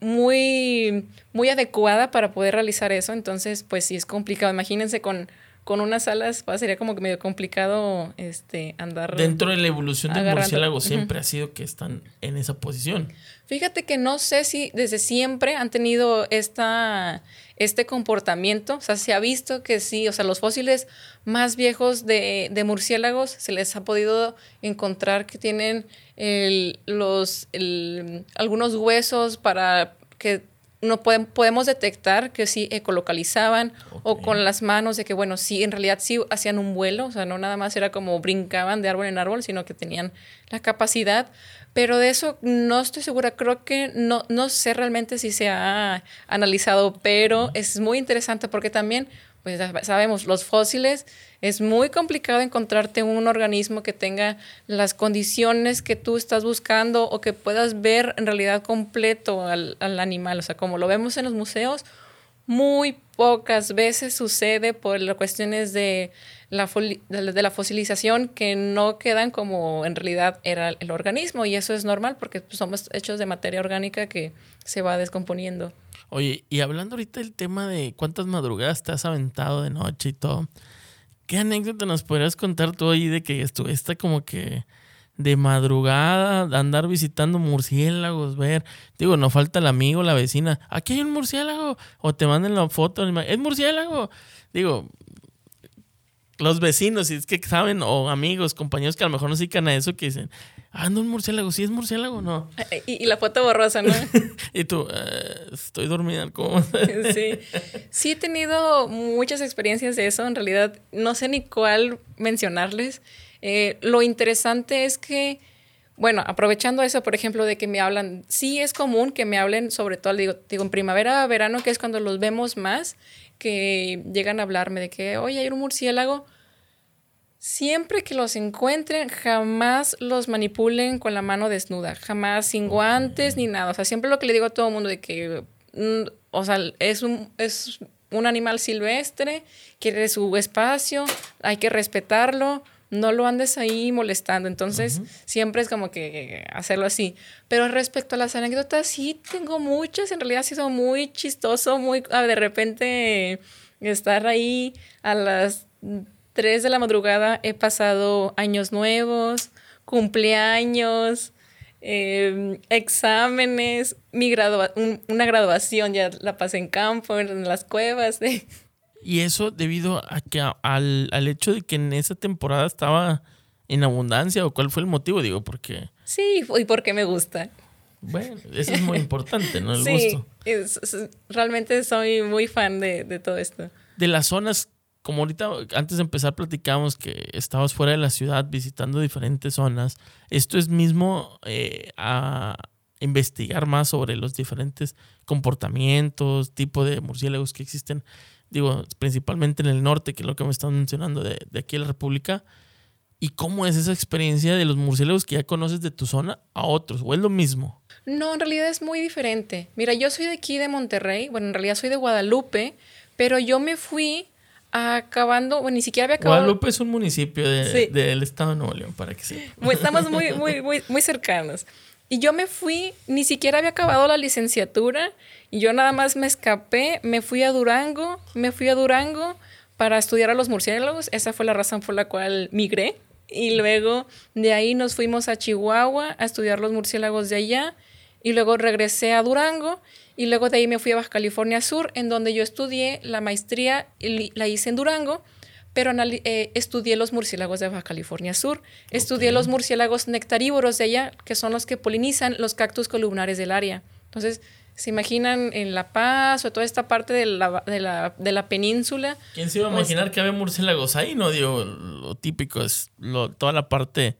muy, muy adecuada para poder realizar eso. Entonces, pues sí es complicado. Imagínense con con unas alas pues, sería como que medio complicado este, andar. Dentro de la evolución del murciélago siempre ha sido que están en esa posición. Fíjate que no sé si desde siempre han tenido esta, este comportamiento. O sea, se ha visto que sí, o sea, los fósiles más viejos de, de murciélagos se les ha podido encontrar que tienen el, los, algunos huesos para que no podemos detectar que sí ecolocalizaban o con las manos de que, bueno, sí, en realidad sí hacían un vuelo, o sea, no nada más era como brincaban de árbol en árbol, sino que tenían la capacidad. Pero de eso no estoy segura, creo que no, no sé realmente si se ha analizado, pero es muy interesante porque también pues sabemos, los fósiles es muy complicado encontrarte un organismo que tenga las condiciones que tú estás buscando o que puedas ver en realidad completo al, animal. O sea, como lo vemos en los museos, muy pocas veces sucede por cuestiones de la, de la fosilización que no quedan como en realidad era el organismo y eso es normal porque pues, somos hechos de materia orgánica que se va descomponiendo. Oye, y hablando ahorita del tema de cuántas madrugadas te has aventado de noche y todo, ¿qué anécdota nos podrías contar tú ahí de que estuviste como que de madrugada, andar visitando murciélagos, ver, digo, no falta el amigo, la vecina, aquí hay un murciélago, o te manden la foto, es murciélago, digo, los vecinos, si es que saben, o amigos, compañeros que a lo mejor no se a eso, que dicen, no, un murciélago, sí es murciélago, no. Y, la foto borrosa, ¿no? y tú, eh, estoy dormida, ¿cómo? sí. Sí he tenido muchas experiencias de eso, en realidad no sé ni cuál mencionarles. Eh, lo interesante es que, bueno, aprovechando eso, por ejemplo, de que me hablan, sí es común que me hablen, sobre todo, digo, digo en primavera, verano, que es cuando los vemos más, que llegan a hablarme de que, oye, hay un murciélago. Siempre que los encuentren, jamás los manipulen con la mano desnuda, jamás sin guantes ni nada. O sea, siempre lo que le digo a todo el mundo de que, mm, o sea, es un, es un animal silvestre, quiere su espacio, hay que respetarlo no lo andes ahí molestando. Entonces, siempre es como que hacerlo así. Pero respecto a las anécdotas, sí tengo muchas. En realidad ha sido muy chistoso, muy ah, de repente estar ahí a las 3 de la madrugada. He pasado años nuevos, cumpleaños. Em, exámenes, mi gradua una graduación ya la pasé en campo, en las cuevas. Y eso debido a que al, al, hecho de que en esa temporada estaba en abundancia o cuál fue el motivo, digo, porque... Sí, y porque me gusta. Bueno, eso es muy importante, ¿no? El sí, gusto. realmente soy muy fan de, de, todo esto. De las zonas, como ahorita, antes de empezar platicamos que estabas fuera de la ciudad visitando diferentes zonas. Esto es mismo eh, a investigar más sobre los diferentes comportamientos, tipo de murciélagos que existen digo, principalmente en el norte, que es lo que me están mencionando de, de aquí en la República, y cómo es esa experiencia de los murciélagos que ya conoces de tu zona a otros, o es lo mismo. No, en realidad es muy diferente. Mira, yo soy de aquí de Monterrey, bueno, en realidad soy de Guadalupe, pero yo me fui acabando, bueno, ni siquiera había acabado. Guadalupe es un municipio del estado de Nuevo León, para que sepa. Estamos muy, muy, muy, muy cercanos. Y yo me fui, ni siquiera había acabado la licenciatura y yo nada más me escapé, me fui a Durango, me fui a Durango para estudiar a los murciélagos. Esa fue la razón por la cual migré. Y luego de ahí nos fuimos a Chihuahua a estudiar los murciélagos de allá. Y luego regresé a Durango. Y luego de ahí me fui a Baja California Sur, en donde yo estudié la maestría, la hice en Durango, pero eh, estudié los murciélagos de Baja California Sur. Estudié los murciélagos nectarívoros de allá, que son los que polinizan los cactus columnares del área. Entonces, ¿Se imaginan en La Paz o toda esta parte de la, de la, de la península? ¿Quién se iba a pues imaginar que había murciélagos ahí? No, digo, lo típico es lo, toda la parte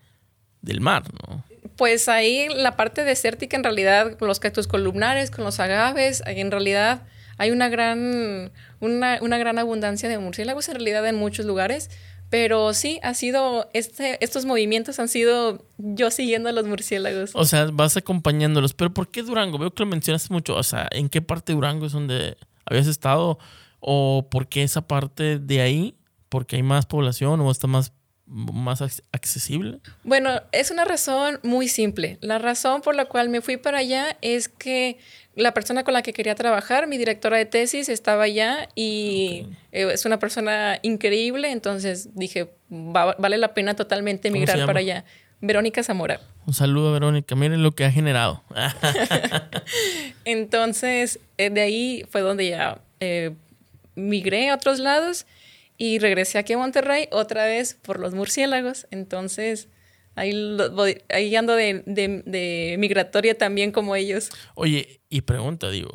del mar, ¿no? Pues ahí la parte desértica, en realidad, con los cactus columnares, con los agaves, en realidad hay una gran, una, una gran abundancia de murciélagos, en realidad, en muchos lugares. Pero sí, ha sido, este, estos movimientos han sido yo siguiendo a los murciélagos. O sea, vas acompañándolos. Pero ¿por qué Durango? Veo que lo mencionaste mucho. O sea, ¿en qué parte de Durango es donde habías estado? ¿O por qué esa parte de ahí? ¿Porque hay más población o está más, más accesible? Bueno, es una razón muy simple. La razón por la cual me fui para allá es que la persona con la que quería trabajar, mi directora de tesis, estaba allá y eh, es una persona increíble, entonces dije, vale la pena totalmente emigrar para allá. Verónica Zamora. Un saludo a Verónica, miren lo que ha generado. entonces, eh, de ahí fue donde ya eh, migré a otros lados y regresé aquí a Monterrey otra vez por los murciélagos. Entonces, Ahí, ahí ando de, de, migratoria también como ellos. Oye, y pregunta, digo,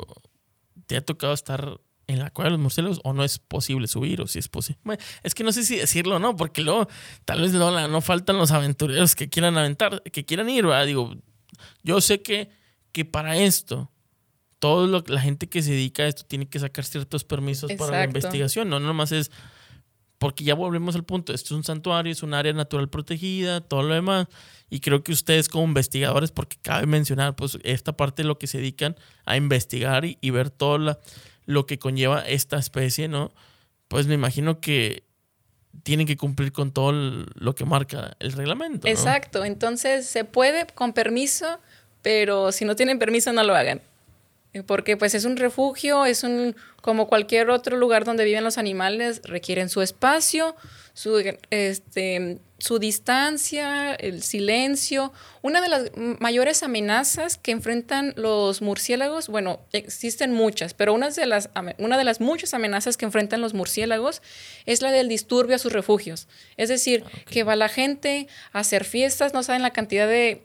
¿te ha tocado estar en la cueva de los murciélagos o no es posible subir o si es posible? es que no sé si decirlo o no, porque luego tal vez no, no faltan los aventureros que quieran aventar, que quieran ir, ¿verdad? Digo, yo sé que, que para esto, todo la gente que se dedica a esto tiene que sacar ciertos permisos para la investigación, no nomás es porque ya volvemos al punto, esto es un santuario, es un área natural protegida, todo lo demás, y creo que ustedes como investigadores, porque cabe mencionar, pues esta parte de lo que se dedican a investigar y, ver toda la, lo que conlleva esta especie, ¿no? Pues me imagino que tienen que cumplir con todo lo que marca el reglamento. Exacto, entonces se puede con permiso, pero si no tienen permiso no lo hagan. Porque pues es un refugio, es un como cualquier otro lugar donde viven los animales, requieren su espacio, su, este, su distancia, el silencio. Una de las mayores amenazas que enfrentan los murciélagos, bueno, existen muchas, pero una de las, una de las muchas amenazas que enfrentan los murciélagos es la del disturbio a sus refugios. Es decir, que va la gente a hacer fiestas, no saben la cantidad de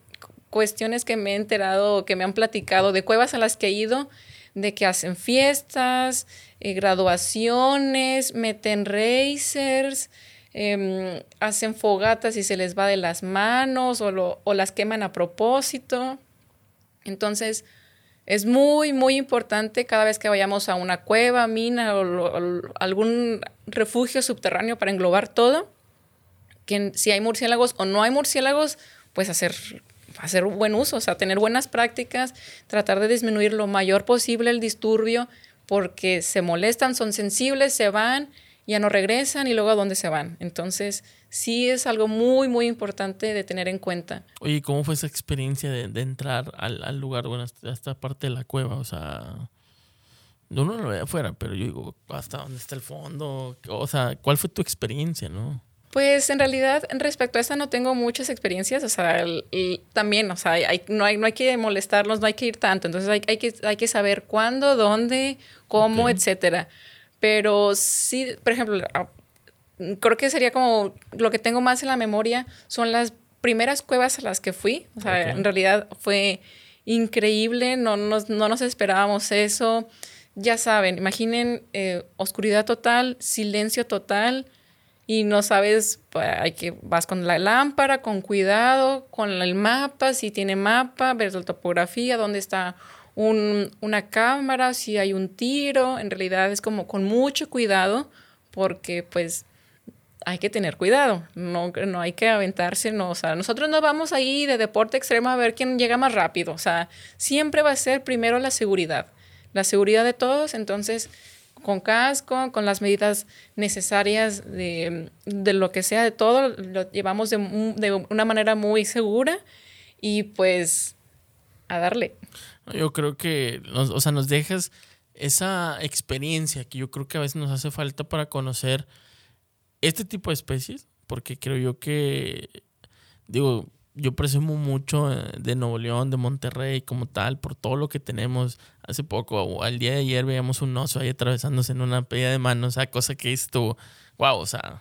cuestiones que me he enterado, que me han platicado, de cuevas a las que he ido, de que hacen fiestas, eh, graduaciones, meten racers, Em, hacen fogatas y se les va de las manos o, o las queman a propósito. Entonces, es muy, muy importante cada vez que vayamos a una cueva, mina o, algún refugio subterráneo para englobar todo, que si hay murciélagos o no hay murciélagos, pues hacer, hacer buen uso, o sea, tener buenas prácticas, tratar de disminuir lo mayor posible el disturbio, porque se molestan, son sensibles, se van ya no regresan y luego a dónde se van. Entonces, sí es algo muy, muy importante de tener en cuenta. Oye, ¿cómo fue esa experiencia de, entrar al, lugar, bueno, hasta esta parte de la cueva? O sea, uno no lo ve afuera, pero yo digo, ¿hasta dónde está el fondo? O sea, ¿cuál fue tu experiencia, no? Pues en realidad, respecto a esta no tengo muchas experiencias, o sea, también, o sea, hay, no, hay, no hay que molestarlos, no hay que ir tanto, entonces hay, hay, que, hay que saber cuándo, dónde, cómo, etcétera. Pero sí, por ejemplo, ah, creo que sería como lo que tengo más en la memoria son las primeras cuevas a las que fui. O sea, en realidad fue increíble, no nos, no nos esperábamos eso. Ya saben, imaginen eh, oscuridad total, silencio total y no sabes, pues, hay que vas con la lámpara, con cuidado, con el mapa, si tiene mapa, ver la topografía, dónde está una cámara, si hay un tiro, en realidad es como con mucho cuidado porque pues hay que tener cuidado, no, no hay que aventarse, no, o sea, nosotros no vamos ahí de deporte extremo a ver quién llega más rápido, o sea, siempre va a ser primero la seguridad, la seguridad de todos, entonces con casco, con las medidas necesarias de, lo que sea, de todo, lo llevamos de, de una manera muy segura y pues a darle. Yo creo que, nos, o sea, nos dejas esa experiencia que yo creo que a veces nos hace falta para conocer este tipo de especies, porque creo yo que, digo, yo presumo mucho eh, de Nuevo León, de Monterrey como tal, por todo lo que tenemos. Hace poco, al día de ayer, veíamos un oso ahí atravesándose en una pedida de mano, o sea, cosa que estuvo, wow, o sea,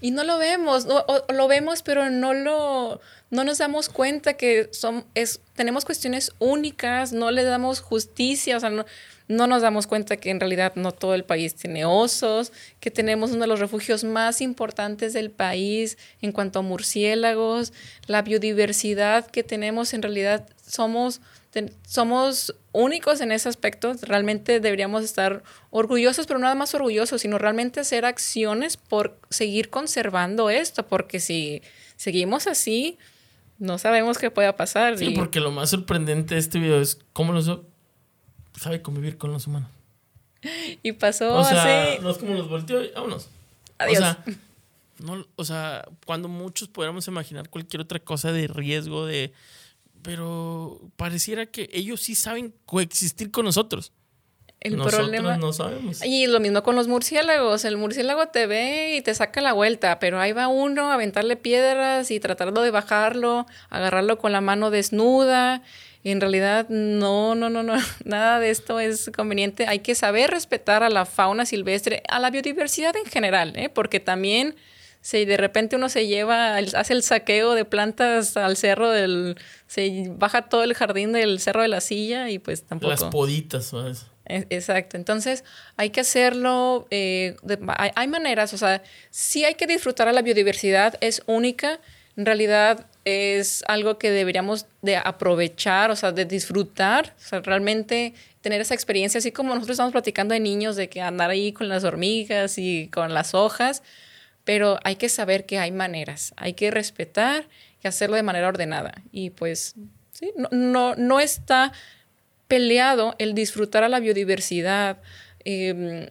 y no lo vemos, o, lo vemos, pero no lo, no nos damos cuenta que son, es, tenemos cuestiones únicas, no le damos justicia, o sea, no, no nos damos cuenta que en realidad no todo el país tiene osos, que tenemos uno de los refugios más importantes del país en cuanto a murciélagos, la biodiversidad que tenemos, en realidad somos somos únicos en ese aspecto. Realmente deberíamos estar orgullosos, pero nada más orgullosos, sino realmente hacer acciones por seguir conservando esto, porque si seguimos así, no sabemos qué pueda pasar. Sí, porque lo más sorprendente de este video es cómo los sabe convivir con los humanos. Y pasó o sea, No es como los volteó y vámonos. Adiós. O sea, no, o sea, cuando muchos pudiéramos imaginar cualquier otra cosa de riesgo, de pero pareciera que ellos sí saben coexistir con nosotros. El nosotros problema. no sabemos. Y lo mismo con los murciélagos. El murciélago te ve y te saca la vuelta, pero ahí va uno a aventarle piedras y tratando de bajarlo, agarrarlo con la mano desnuda. Y en realidad, no, no, no, no. Nada de esto es conveniente. Hay que saber respetar a la fauna silvestre, a la biodiversidad en general, ¿eh? porque también si de repente uno se lleva, hace el saqueo de plantas al cerro del, se baja todo el jardín del cerro de la silla y pues tampoco. Las poditas, ¿sabes? E, exacto, entonces hay que hacerlo, eh, hay, maneras, o sea, sí hay que disfrutar a la biodiversidad, es única, en realidad es algo que deberíamos de aprovechar, o sea, de disfrutar, o sea, realmente tener esa experiencia, así como nosotros estamos platicando de niños, de que andar ahí con las hormigas y con las hojas, pero hay que saber que hay maneras, hay que respetar y hacerlo de manera ordenada. Y pues, sí, no, no, no está peleado el disfrutar a la biodiversidad, em,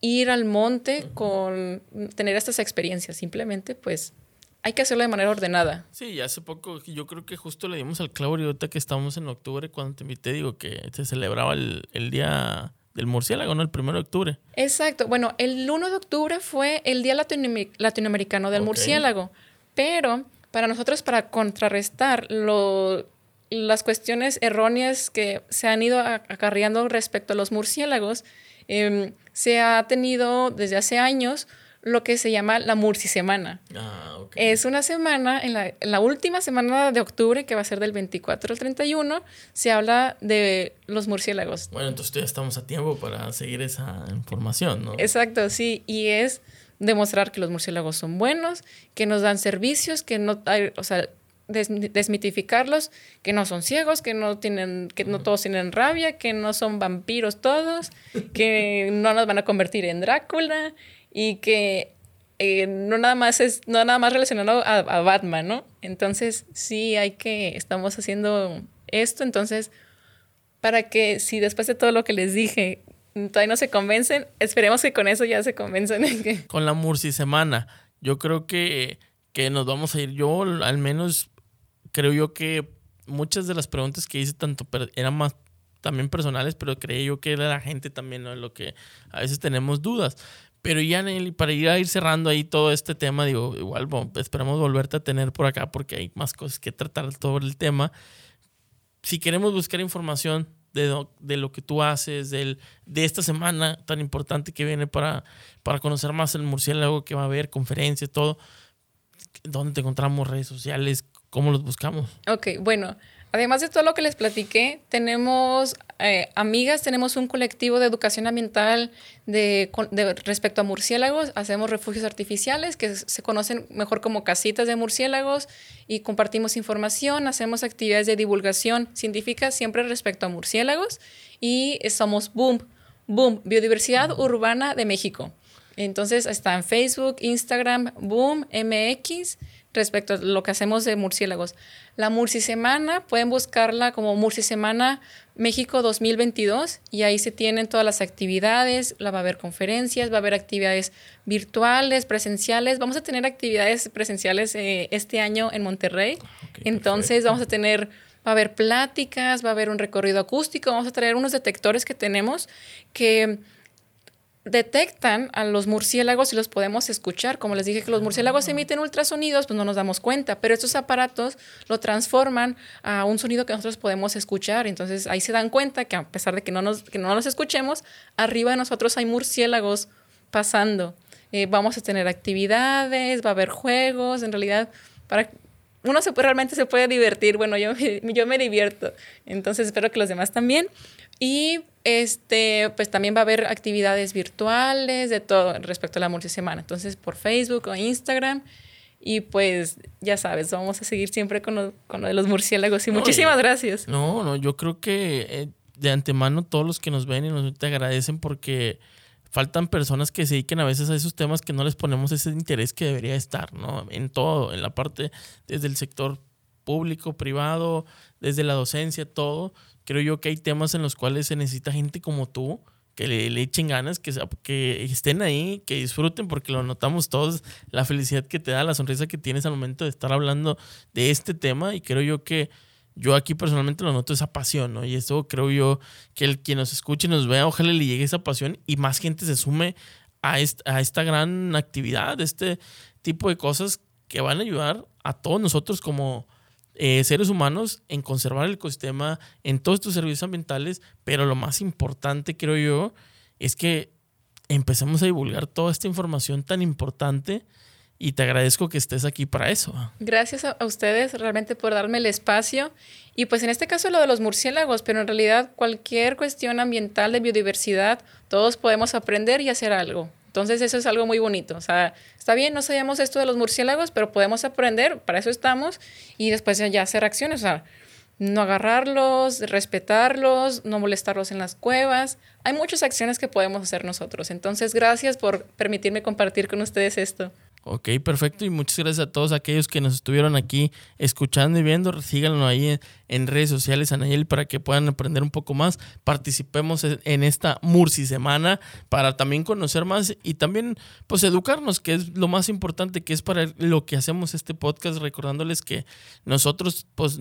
ir al monte con tener estas experiencias. Simplemente, pues, hay que hacerlo de manera ordenada. Sí, hace poco yo creo que justo le dimos al clavo y ahorita que estamos en octubre, cuando te invité, digo que se celebraba el, el día del murciélago, ¿no? El primero de octubre. Exacto. Bueno, el 1 de octubre fue el Día Latinoamericano del Murciélago, pero para nosotros, para contrarrestar lo, las cuestiones erróneas que se han ido acarreando respecto a los murciélagos, em, se ha tenido desde hace años lo que se llama la Murci Semana. Ah, Es una semana, en la, última semana de octubre, que va a ser del 24 al 31, se habla de los murciélagos. Bueno, entonces ya estamos a tiempo para seguir esa información, ¿no? Exacto, sí, y es demostrar que los murciélagos son buenos, que nos dan servicios, que no hay, o sea, desmitificarlos, que no son ciegos, que no tienen, que no todos tienen rabia, que no son vampiros todos, que no nos van a convertir en Drácula y que eh, no nada más es no nada más relacionado a, Batman, ¿no? Entonces sí hay que estamos haciendo esto, entonces para que si después de todo lo que les dije todavía no se convencen, esperemos que con eso ya se convenzan. Con la Murci Semana, yo creo que, que nos vamos a ir. Yo al menos creo yo que muchas de las preguntas que hice tanto eran más también personales, pero creí yo que era la gente también, ¿no? Lo que a veces tenemos dudas. Pero ya, para ir a ir cerrando ahí todo este tema, digo, igual esperamos volverte a tener por acá porque hay más cosas que tratar sobre el tema. Si queremos buscar información de, lo que tú haces, del, de esta semana tan importante que viene para, para conocer más el murciélago que va a haber, conferencias, todo, ¿dónde te encontramos? Redes sociales, ¿cómo los buscamos? Ok, bueno, Además de todo lo que les platiqué, tenemos eh, amigas, tenemos un colectivo de educación ambiental de, respecto a murciélagos. Hacemos refugios artificiales que se conocen mejor como casitas de murciélagos y compartimos información, hacemos actividades de divulgación científica siempre respecto a murciélagos y somos Boom, Boom, Biodiversidad Urbana de México. Entonces está en Facebook, Instagram, Boom, MX respecto a lo que hacemos de murciélagos. La Murci Semana, pueden buscarla como Murci Semana México 2022 y ahí se tienen todas las actividades, la va a haber conferencias, va a haber actividades virtuales, presenciales. Vamos a tener actividades presenciales eh, este año en Monterrey. Entonces vamos a tener, va a haber pláticas, va a haber un recorrido acústico, vamos a traer unos detectores que tenemos que detectan a los murciélagos y los podemos escuchar. Como les dije que los murciélagos emiten ultrasonidos, pues no nos damos cuenta, pero estos aparatos lo transforman a un sonido que nosotros podemos escuchar. Entonces ahí se dan cuenta que a pesar de que no nos, que no los escuchemos, arriba de nosotros hay murciélagos pasando. Eh, vamos a tener actividades, va a haber juegos, en realidad, para uno se, realmente se puede divertir. Bueno, yo, yo me divierto. Entonces espero que los demás también. Y este, pues también va a haber actividades virtuales de todo respecto a la multisemana. Entonces, por Facebook o Instagram. Y pues, ya sabes, vamos a seguir siempre con lo, con lo de los murciélagos. Y muchísimas gracias. No, no, yo creo que eh, de antemano todos los que nos ven y nos te agradecen porque faltan personas que se dediquen a veces a esos temas que no les ponemos ese interés que debería estar, ¿no? En todo, en la parte desde el sector público, privado, desde la docencia, todo creo yo que hay temas en los cuales se necesita gente como tú, que le, echen ganas, que, estén ahí, que disfruten, porque lo notamos todos, la felicidad que te da, la sonrisa que tienes al momento de estar hablando de este tema. Y creo yo que yo aquí personalmente lo noto esa pasión, ¿no? Y eso creo yo que el quien nos escuche y nos vea, ojalá le llegue esa pasión y más gente se sume a esta, a esta gran actividad, este tipo de cosas que van a ayudar a todos nosotros como eh, seres humanos en conservar el ecosistema, en todos estos servicios ambientales, pero lo más importante, creo yo, es que empecemos a divulgar toda esta información tan importante y te agradezco que estés aquí para eso. Gracias a, ustedes realmente por darme el espacio y pues en este caso lo de los murciélagos, pero en realidad cualquier cuestión ambiental de biodiversidad, todos podemos aprender y hacer algo. Entonces eso es algo muy bonito. O sea, está bien, no sabíamos esto de los murciélagos, pero podemos aprender, para eso estamos, y después ya hacer acciones. O sea, no agarrarlos, respetarlos, no molestarlos en las cuevas. Hay muchas acciones que podemos hacer nosotros. Entonces, gracias por permitirme compartir con ustedes esto. Ok, perfecto. Y muchas gracias a todos aquellos que nos estuvieron aquí escuchando y viendo. Síganlo ahí en, redes sociales, Anayeli, para que puedan aprender un poco más. Participemos en esta Murci Semana para también conocer más y también pues educarnos, que es lo más importante, que es para lo que hacemos este podcast, recordándoles que nosotros pues,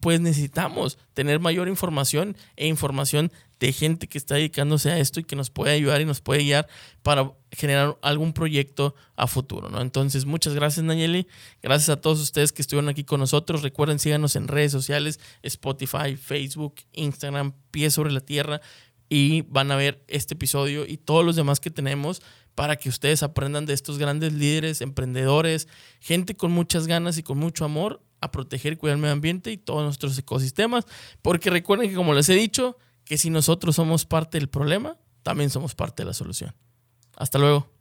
pues necesitamos tener mayor información e información de gente que está dedicándose a esto y que nos puede ayudar y nos puede guiar para generar algún proyecto a futuro, ¿no? Entonces, muchas gracias, Nayeli. Gracias a todos ustedes que estuvieron aquí con nosotros. Recuerden, síganos en redes sociales, Spotify, Facebook, Instagram, Pie sobre la Tierra y van a ver este episodio y todos los demás que tenemos para que ustedes aprendan de estos grandes líderes, emprendedores, gente con muchas ganas y con mucho amor a proteger y cuidar el medio ambiente y todos nuestros ecosistemas, porque recuerden que como les he dicho, que si nosotros somos parte del problema, también somos parte de la solución. Hasta luego.